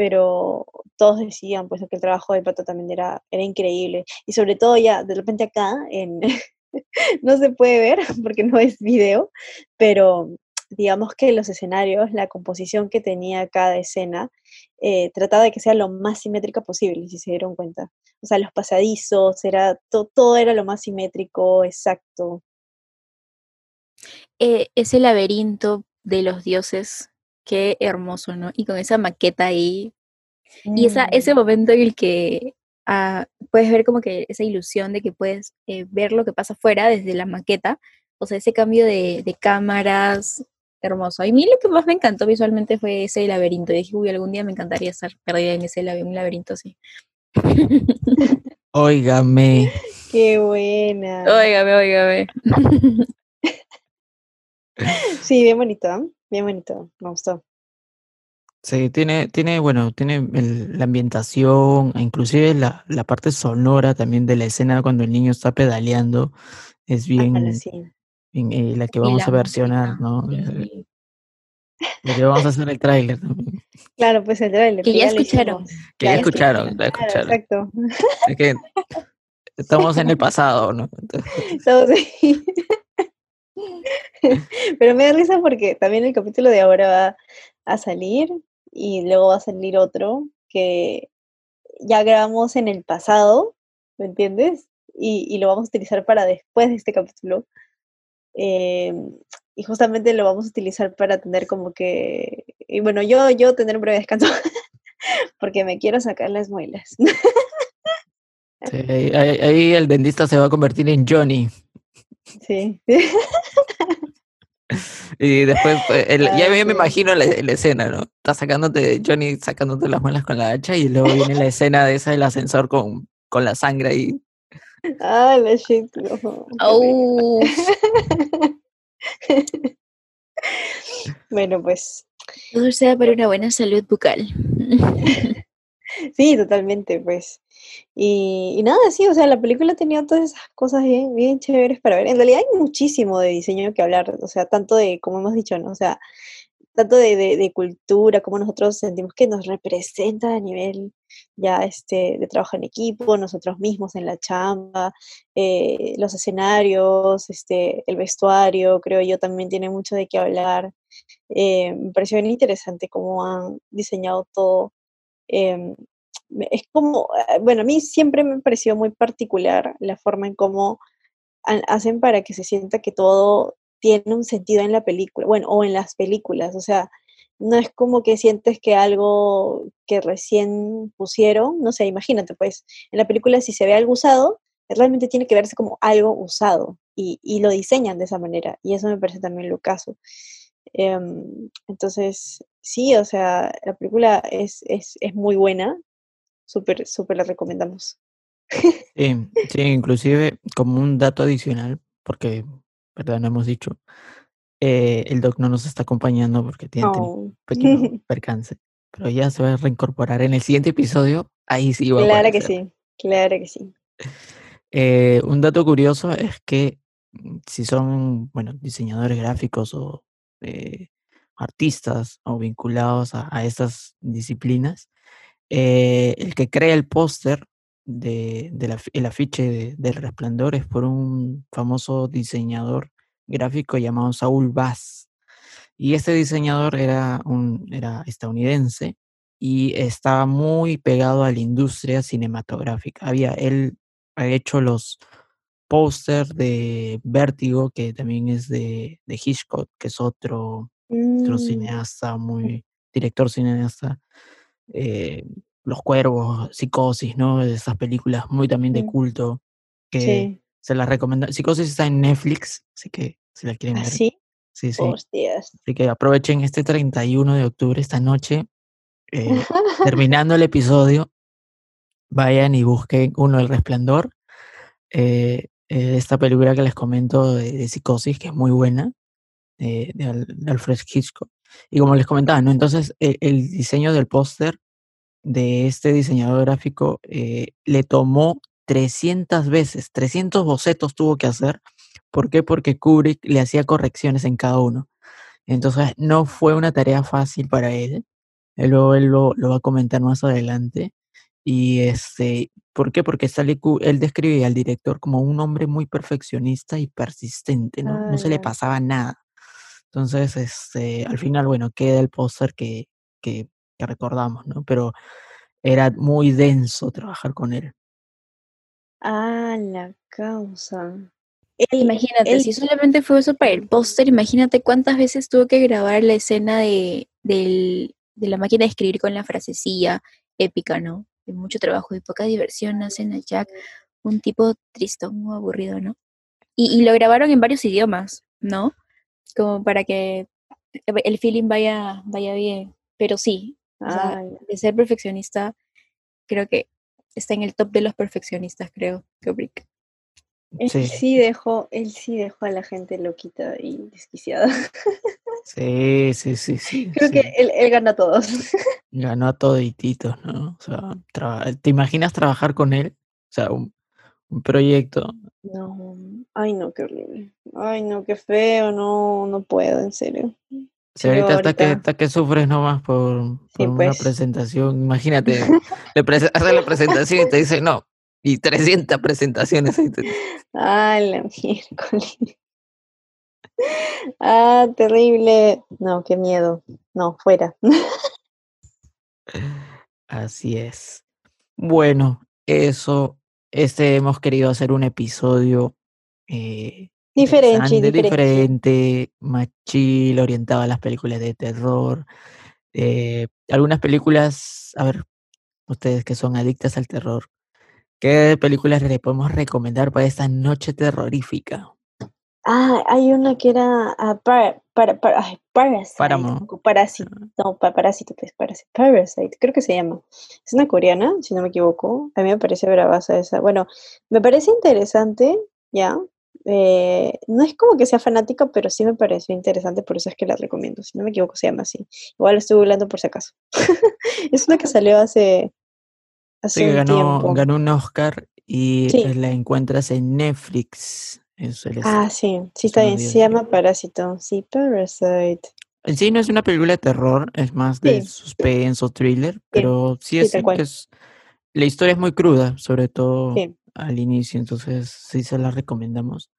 Pero todos decían, pues, que el trabajo de Pato también era, era increíble. Y sobre todo ya, de repente acá, en, no se puede ver porque no es video, pero digamos que los escenarios, la composición que tenía cada escena, eh, trataba de que sea lo más simétrica posible, si se dieron cuenta. O sea, los pasadizos, era, to- todo era lo más simétrico, exacto. Eh, ese laberinto de los dioses, qué hermoso, ¿no? Y con esa maqueta ahí, y esa, ese Mm, momento en el que ah, puedes ver como que esa ilusión de que puedes eh, ver lo que pasa afuera desde la maqueta, o sea, ese cambio de, de cámaras, hermoso. Y a mí lo que más me encantó visualmente fue ese laberinto. Dije, uy, algún día me encantaría estar perdida en ese labe- un laberinto así. óigame, Qué buena. Óigame, óigame. Sí, bien bonito, ¿eh? Bien bonito, me gustó. sí, tiene, tiene, bueno, tiene el- la ambientación, e inclusive la, la parte sonora también de la escena cuando el niño está pedaleando, es bien, sí. bien, eh, la que vamos la a versionar, música, ¿no? Dios Eh. La que vamos a hacer el tráiler también. Claro, pues el trailer, Que que ya escucharon. Que ya Claro, sí, escucharon, ya claro, escucharon. exacto. Es que estamos en el pasado, ¿no? Entonces, Estamos ahí. Pero me da risa porque también el capítulo de ahora va a salir y luego va a salir otro que ya grabamos en el pasado, ¿me entiendes? Y, lo vamos a utilizar para después de este capítulo. Em, y justamente lo vamos a utilizar para tener como que, y bueno, yo, yo tener un breve descanso porque me quiero sacar las muelas. ahí- ahí el dentista se va a convertir en Johnny. Sí. Y después, pues, el- ya me, imagino la, la escena, ¿no? Está sacándote, Johnny sacándote las muelas con la hacha y luego viene la escena de esa del ascensor con, con la sangre ahí. Ah, la shit. no. Au. Bueno, pues Todo sea para una buena salud bucal. Sí, totalmente, pues. Y, y nada, sí, o sea, la película tenía todas esas cosas bien, bien chéveres para ver. En realidad hay muchísimo de diseño que hablar, o sea, tanto de, como hemos dicho, ¿no? O sea, tanto de, de, cultura, como nosotros sentimos que nos representa a nivel ya este, de trabajo en equipo, nosotros mismos en la chamba, eh, los escenarios, este, el vestuario, creo yo, también tiene mucho de qué hablar. Eh, me pareció bien interesante cómo han diseñado todo. Em, es como, eh, bueno, a mí siempre me pareció muy particular la forma en cómo ha- hacen para que se sienta que todo tiene un sentido en la película, bueno, o en las películas, o sea, no es como que sientes que algo que recién pusieron, no sé, imagínate, pues, en la película si se ve algo usado, realmente tiene que verse como algo usado y, y lo diseñan de esa manera, y eso me parece también lo caso. Em, entonces, sí, o sea, la película es, es, es muy buena, súper, súper la recomendamos. Sí, sí, inclusive como un dato adicional, porque, verdad, no hemos dicho, eh, el Doc no nos está acompañando porque tiene Oh. un pequeño percance, pero ya se va a reincorporar en el siguiente episodio, ahí sí va a Claro que sí, claro que sí. Eh, un dato curioso es que mm, si son, bueno, diseñadores gráficos o eh, artistas o vinculados a, a estas disciplinas, eh, el que crea el póster de, el afiche de- del Resplandor es por un famoso diseñador gráfico llamado Saul Bass. Y este diseñador era, un, era estadounidense y estaba muy pegado a la industria cinematográfica. Había, él ha hecho los pósters de Vértigo, que también es de, de Hitchcock, que es otro, otro Mm, cineasta, muy director cineasta. eh, Los Cuervos, Psicosis, ¿no? Esas películas muy también de mm, culto que sí. se las recomiendo. Psicosis está en Netflix, así que si la quieren ver, ¿Así? sí, sí. Hostias. Así que aprovechen este 31 de octubre, esta noche, eh, terminando el episodio, vayan y busquen uno, El Resplandor, eh, eh, esta película que les comento de, Psicosis, que es muy buena, de, Al- de Alfred Hitchcock. Y como les comentaba, ¿no? Entonces el, diseño del póster de este diseñador gráfico eh, le tomó 300 veces, 300 bocetos tuvo que hacer. ¿Por qué? Porque Kubrick le hacía correcciones en cada uno. Entonces no fue una tarea fácil para él. Luego él lo va a comentar más adelante. Y este, ¿por qué? Porque Stanley él describía al director como un hombre muy perfeccionista y persistente, ¿no? No se le pasaba nada. Entonces, este, al final, bueno, queda el póster que, que, que recordamos, ¿no? Pero era muy denso trabajar con él. Ah, la causa. Él, Imagínate, él, si solamente fue eso para el póster, imagínate cuántas veces tuvo que grabar la escena de, del- de la máquina de escribir con la frasecilla épica, ¿no? Mucho trabajo y poca diversión hacen a Jack un tipo tristón o aburrido, ¿no? Y, y lo grabaron en varios idiomas, ¿no? Como para que el feeling vaya, vaya bien. Pero sí, o sea, ala. de ser perfeccionista, creo que está en el top de los perfeccionistas, creo, Kubrick. Él Sí, sí dejó, él sí dejó a la gente loquita y desquiciada. sí, sí, sí, sí, Creo que él, él gana a todos. Ganó a todititos, ¿no? O sea, ¿te imaginas trabajar con él? O sea, un, un proyecto. No, ay no, qué horrible. Ay no, qué feo, no, no puedo, en serio. Si Yo ahorita está que, ahorita, está que sufres nomás por, sí, por una pues. presentación, imagínate, le haces la presentación y te dice no, y 300 presentaciones Ay, la miércoles. Ah, terrible. No, qué miedo. No, fuera. Así es. Bueno, eso, este hemos querido hacer un episodio eh, Diferente, diferente. diferente, más chill, orientado a las películas de terror. eh, algunas películas, a ver, ustedes que son adictas al terror, ¿qué películas le podemos recomendar para esta noche terrorífica? Ah, hay una que era ah, para, para, para, ay, Parasite. Paramount. o Parasite. No, pa- Parásito, pues, Parasite. Parasite, creo que se llama. Es una coreana, si no me equivoco. A mí me parece bravaza esa. Bueno, me parece interesante, ya. Eh, no es como que sea fanática, pero sí me pareció interesante, por eso es que la recomiendo. Si no me equivoco, se llama así. Igual lo estoy googleando por si acaso. es una que salió hace, hace Sí, un ganó, tiempo. ganó un Oscar y Sí. eh, la encuentras en Netflix. Eso Ah, sí, sí es está bien. Se llama. Parásito. Sí, Parasite. En sí no es una película de terror, es más de Sí. suspenso, thriller, pero sí es que es la historia es muy cruda, sobre todo al inicio, entonces sí se la recomendamos.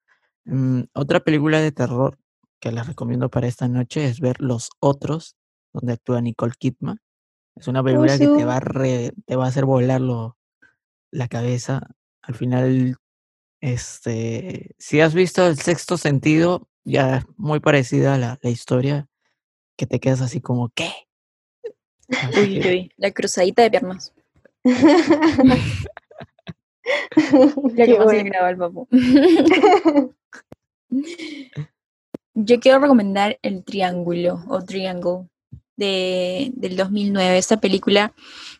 Mm, otra película de terror que les recomiendo para esta noche es ver Los Otros, donde actúa Nicole Kidman. Es una película que te va a re- te va a hacer volar lo- la cabeza. Al final, este, si has visto El Sexto Sentido, ya es muy parecida a la, la historia, que te quedas así como, ¿qué? Así Uy, uy, que- uy, la cruzadita de piernas. Qué que más le bueno. graba al papu. Yo quiero recomendar El Triángulo o Triangle de, del 2009, esta película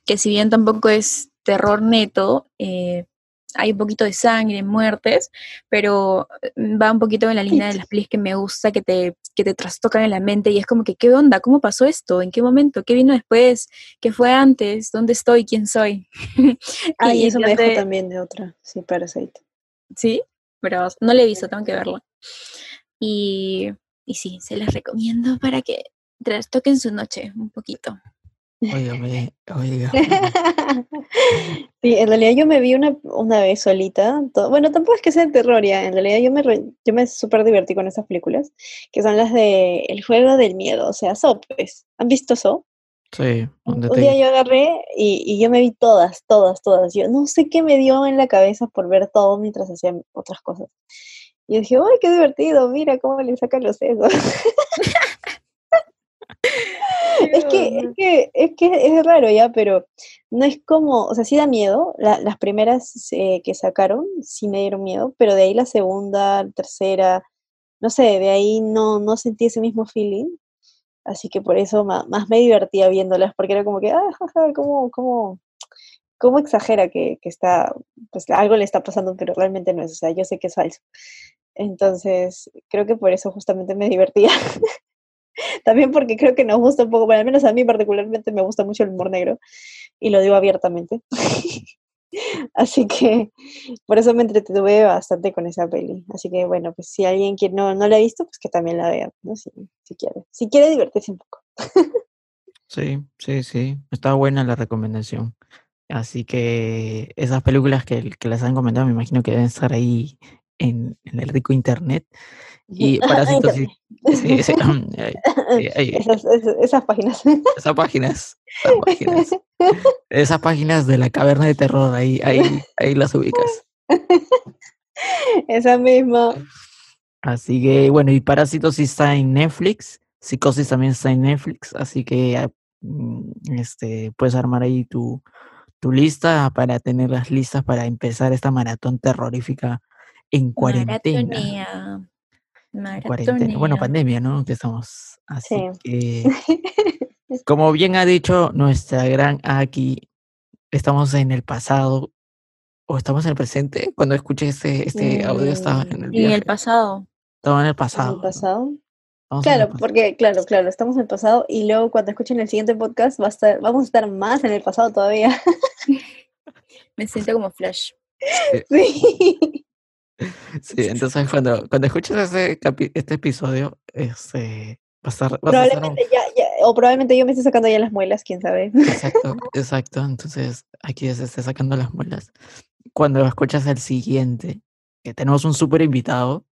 que si bien tampoco es terror neto, eh, hay un poquito de sangre, muertes, pero va un poquito en la línea de las pelis que me gusta, que te, que te trastocan en la mente y es como que, ¿qué onda? ¿Cómo pasó esto? ¿En qué momento? ¿Qué vino después? ¿Qué fue antes? ¿Dónde estoy? ¿Quién soy? Ah, y Y eso me dejó también de otra. Sí, Parasite. Sí, pero no la he visto, tengo que verla. Y, y sí, se las recomiendo para que trastoquen su noche un poquito. Óigame, oiga. Sí, en realidad yo me vi una, una vez solita. to- bueno, tampoco es que sea de terror ya. En realidad yo me, re- yo me súper divertí con estas películas, que son las de El juego del miedo, o sea, So, pues. ¿Han visto So? Sí, Un, donde un te- día yo agarré y, y yo me vi todas, todas, todas. Yo no sé qué me dio en la cabeza por ver todo mientras hacía otras cosas. Y yo dije, ¡ay, qué divertido! Mira cómo le sacan los sesos. Es que, es que, es que es raro ya, pero no es como, o sea, sí da miedo. la- las primeras eh, que sacaron sí me dieron miedo, pero de ahí la segunda, la tercera, no sé, de ahí no, no sentí ese mismo feeling. Así que por eso ma- más, me divertía viéndolas, porque era como que, ah, jaja, cómo, cómo, cómo exagera que, que está, pues algo le está pasando, pero realmente no es, o sea, yo sé que es falso. Entonces, creo que por eso justamente me divertía. También porque creo que nos gusta un poco, bueno, al menos a mí particularmente me gusta mucho el humor negro y lo digo abiertamente. Así que por eso me entretuve bastante con esa peli. Así que bueno, pues si alguien que no, no la ha visto, pues que también la vea, ¿no? Si, si quiere. Si quiere divertirse un poco. Sí, sí, sí. Está buena la recomendación. Así que esas películas que, que les han comentado, me imagino que deben estar ahí en, en el rico internet. Y Parásitos, sí, sí, sí, esas, esas, esas páginas. esas páginas, esas páginas, esas páginas de la caverna de terror, ahí, ahí, ahí las ubicas. Esa misma. Así que, bueno, y Parásitos sí está en Netflix, Psicosis también está en Netflix, así que ah, mm, este, puedes armar ahí tu, tu lista para tenerlas listas para empezar esta maratón terrorífica en cuarentena. Maratonea. en cuarentena. Bueno, pandemia, ¿no? Que estamos. Así Sí. que, como bien ha dicho nuestra gran Aki, estamos en el pasado o estamos en el presente. Cuando escuché este, este audio estaba en el en el pasado. Estaba en el ¿En pasado. en el Claro, pasado. porque, claro, claro, estamos en el pasado y luego cuando escuchen el siguiente podcast va a estar, vamos a estar más en el pasado todavía. Me siento como Flash. Sí. Sí, entonces cuando, cuando escuches capi- este episodio, va a estar, vas a estar un- Probablemente ya, ya- o probablemente yo me esté sacando ya las muelas, quién sabe. Exacto, exacto. Entonces aquí se está sacando las muelas. Cuando escuchas el siguiente, que tenemos un súper invitado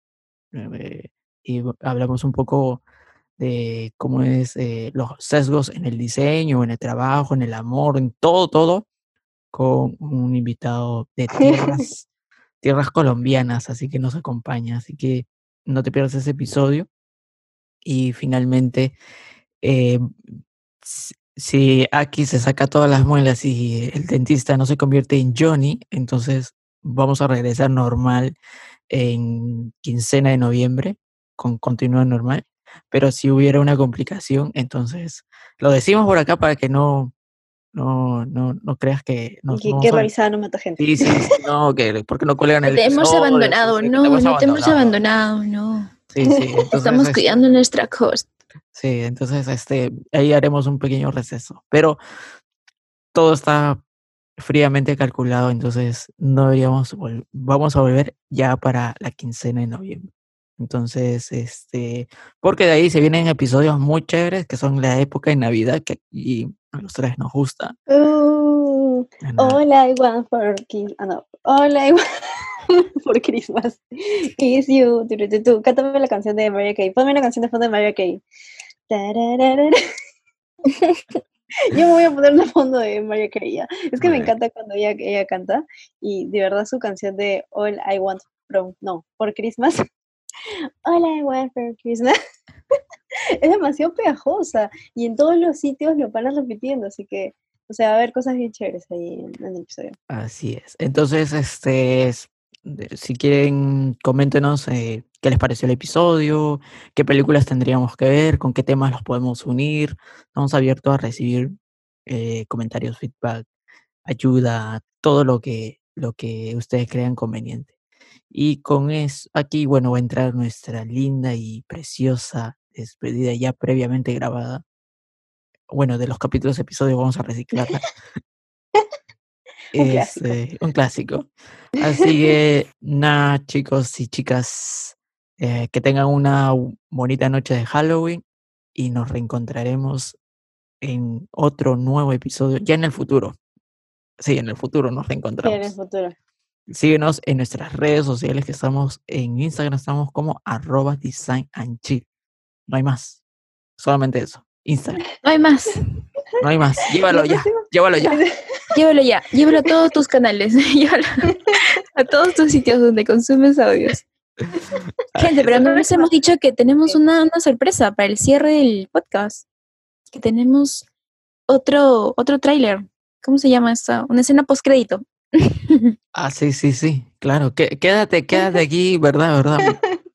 eh, y hablamos un poco de cómo es eh, los sesgos en el diseño, en el trabajo, en el amor, en todo, todo, con un invitado de tierras, tierras colombianas, así que nos acompaña. Así que no te pierdas ese episodio. Y finalmente, eh, si- aquí se saca todas las muelas y el dentista no se convierte en Johnny, entonces vamos a regresar normal en quincena de noviembre, con continúa normal. Pero si hubiera una complicación, entonces lo decimos por acá para que no, No, no, no creas que nos Y que, vamos que revisada no mata gente. Sí, sí, sí, no, que porque no cuelgan el Te hemos abandonado, no, te no te hemos abandonado, no. Sí, sí, entonces, Estamos este, cuidando nuestra costa. Sí, entonces este, ahí haremos un pequeño receso. Pero todo está fríamente calculado, entonces no deberíamos vamos a volver ya para la quincena de noviembre. Entonces, este, porque de ahí se vienen episodios muy chéveres que son la época de Navidad que aquí a los tres nos gusta. Uh, la- all I want for Christmas. Ah, no. All I want for Christmas is you. Tu, tu. Cántame la canción de Mariah Carey. Ponme una canción de fondo de Mariah Carey. Yo me voy a poner una fondo de Mariah Carey. ya. Es que me encanta cuando ella, ella canta. Y de verdad su canción de All I want from. No, for Christmas. I want for Christmas. es demasiado pegajosa. Y en todos los sitios lo van repitiendo. Así que. O sea, va a haber cosas bien chéveres ahí en, el episodio. Así es. Entonces, este, si quieren, coméntenos eh, qué les pareció el episodio, qué películas tendríamos que ver, con qué temas los podemos unir. Estamos abiertos a recibir eh, comentarios, feedback, ayuda, todo lo que, lo que ustedes crean conveniente. Y con eso, aquí, bueno, va a entrar nuestra linda y preciosa despedida ya previamente grabada. Bueno, de los capítulos, episodios, vamos a reciclarla. Un clásico. Este, un clásico. Así que, nada, chicos y chicas, eh, que tengan una bonita noche de Halloween y nos reencontraremos en otro nuevo episodio, ya en el futuro. Sí, en el futuro nos Sí, en el reencontramos. futuro. Síguenos en nuestras redes sociales que estamos en Instagram, estamos como arroba design and chill. No hay más. Solamente eso. Instagram. No hay más. No hay más. Llévalo ya. Llévalo ya. Llévalo ya. Llévalo a todos tus canales. Llévalo a todos tus sitios donde consumes audios. Gente, pero no les hemos dicho que tenemos una, una sorpresa para el cierre del podcast. Que tenemos otro, otro tráiler. ¿Cómo se llama esto? Una escena post crédito. Ah, sí, sí, sí. Claro. que- quédate, quédate aquí, ¿verdad? ¿Verdad?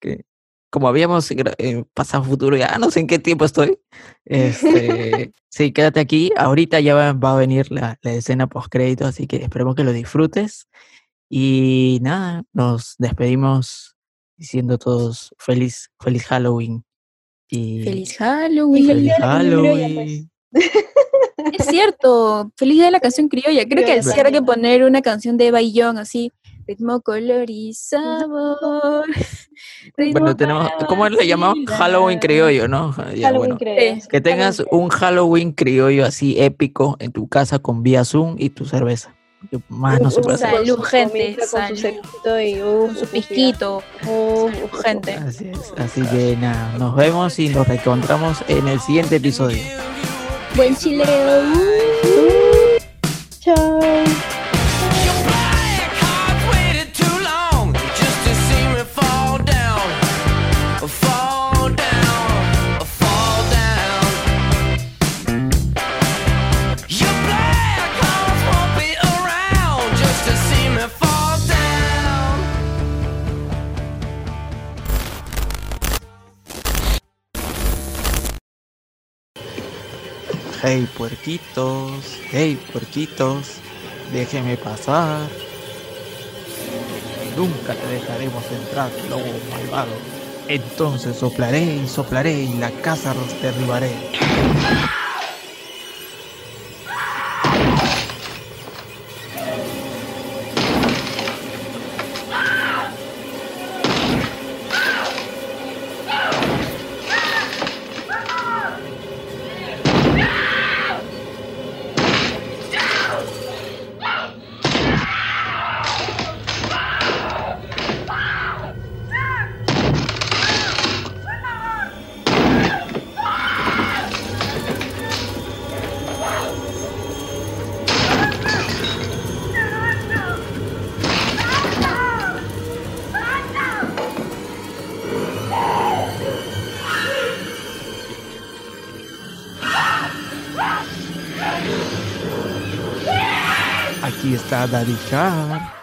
Que, como habíamos eh, pasado futuro, ya no sé en qué tiempo estoy. Este, sí, quédate aquí. Ahorita ya va, va a venir la, la escena post crédito, así que esperemos que lo disfrutes. Y nada, nos despedimos diciendo todos feliz, feliz Halloween. Y Feliz Halloween. feliz Criolla, Halloween. Es cierto. Feliz día de la canción criolla. Creo que cierre hay que poner una canción de John, así. Ritmo, color y sabor. Bueno, tenemos, ¿cómo le llamamos? Halloween criollo, ¿no? Ya, Halloween bueno. creo. Sí. Que tengas un Halloween criollo así épico en tu casa con vía Zoom y tu cerveza. Que Más no se puede hacer. Salud, gente, Con su salud. cerito y uf, Con su uf, pisquito. gente. Así es. Así que nada, nos vemos y nos reencontramos en el siguiente episodio. Buen chileo. Chao. Hey puerquitos, hey puerquitos, déjeme pasar. Nunca te dejaremos entrar, lobo malvado. Entonces soplaré y soplaré y la casa los derribaré. Aquí está Daddy Shark.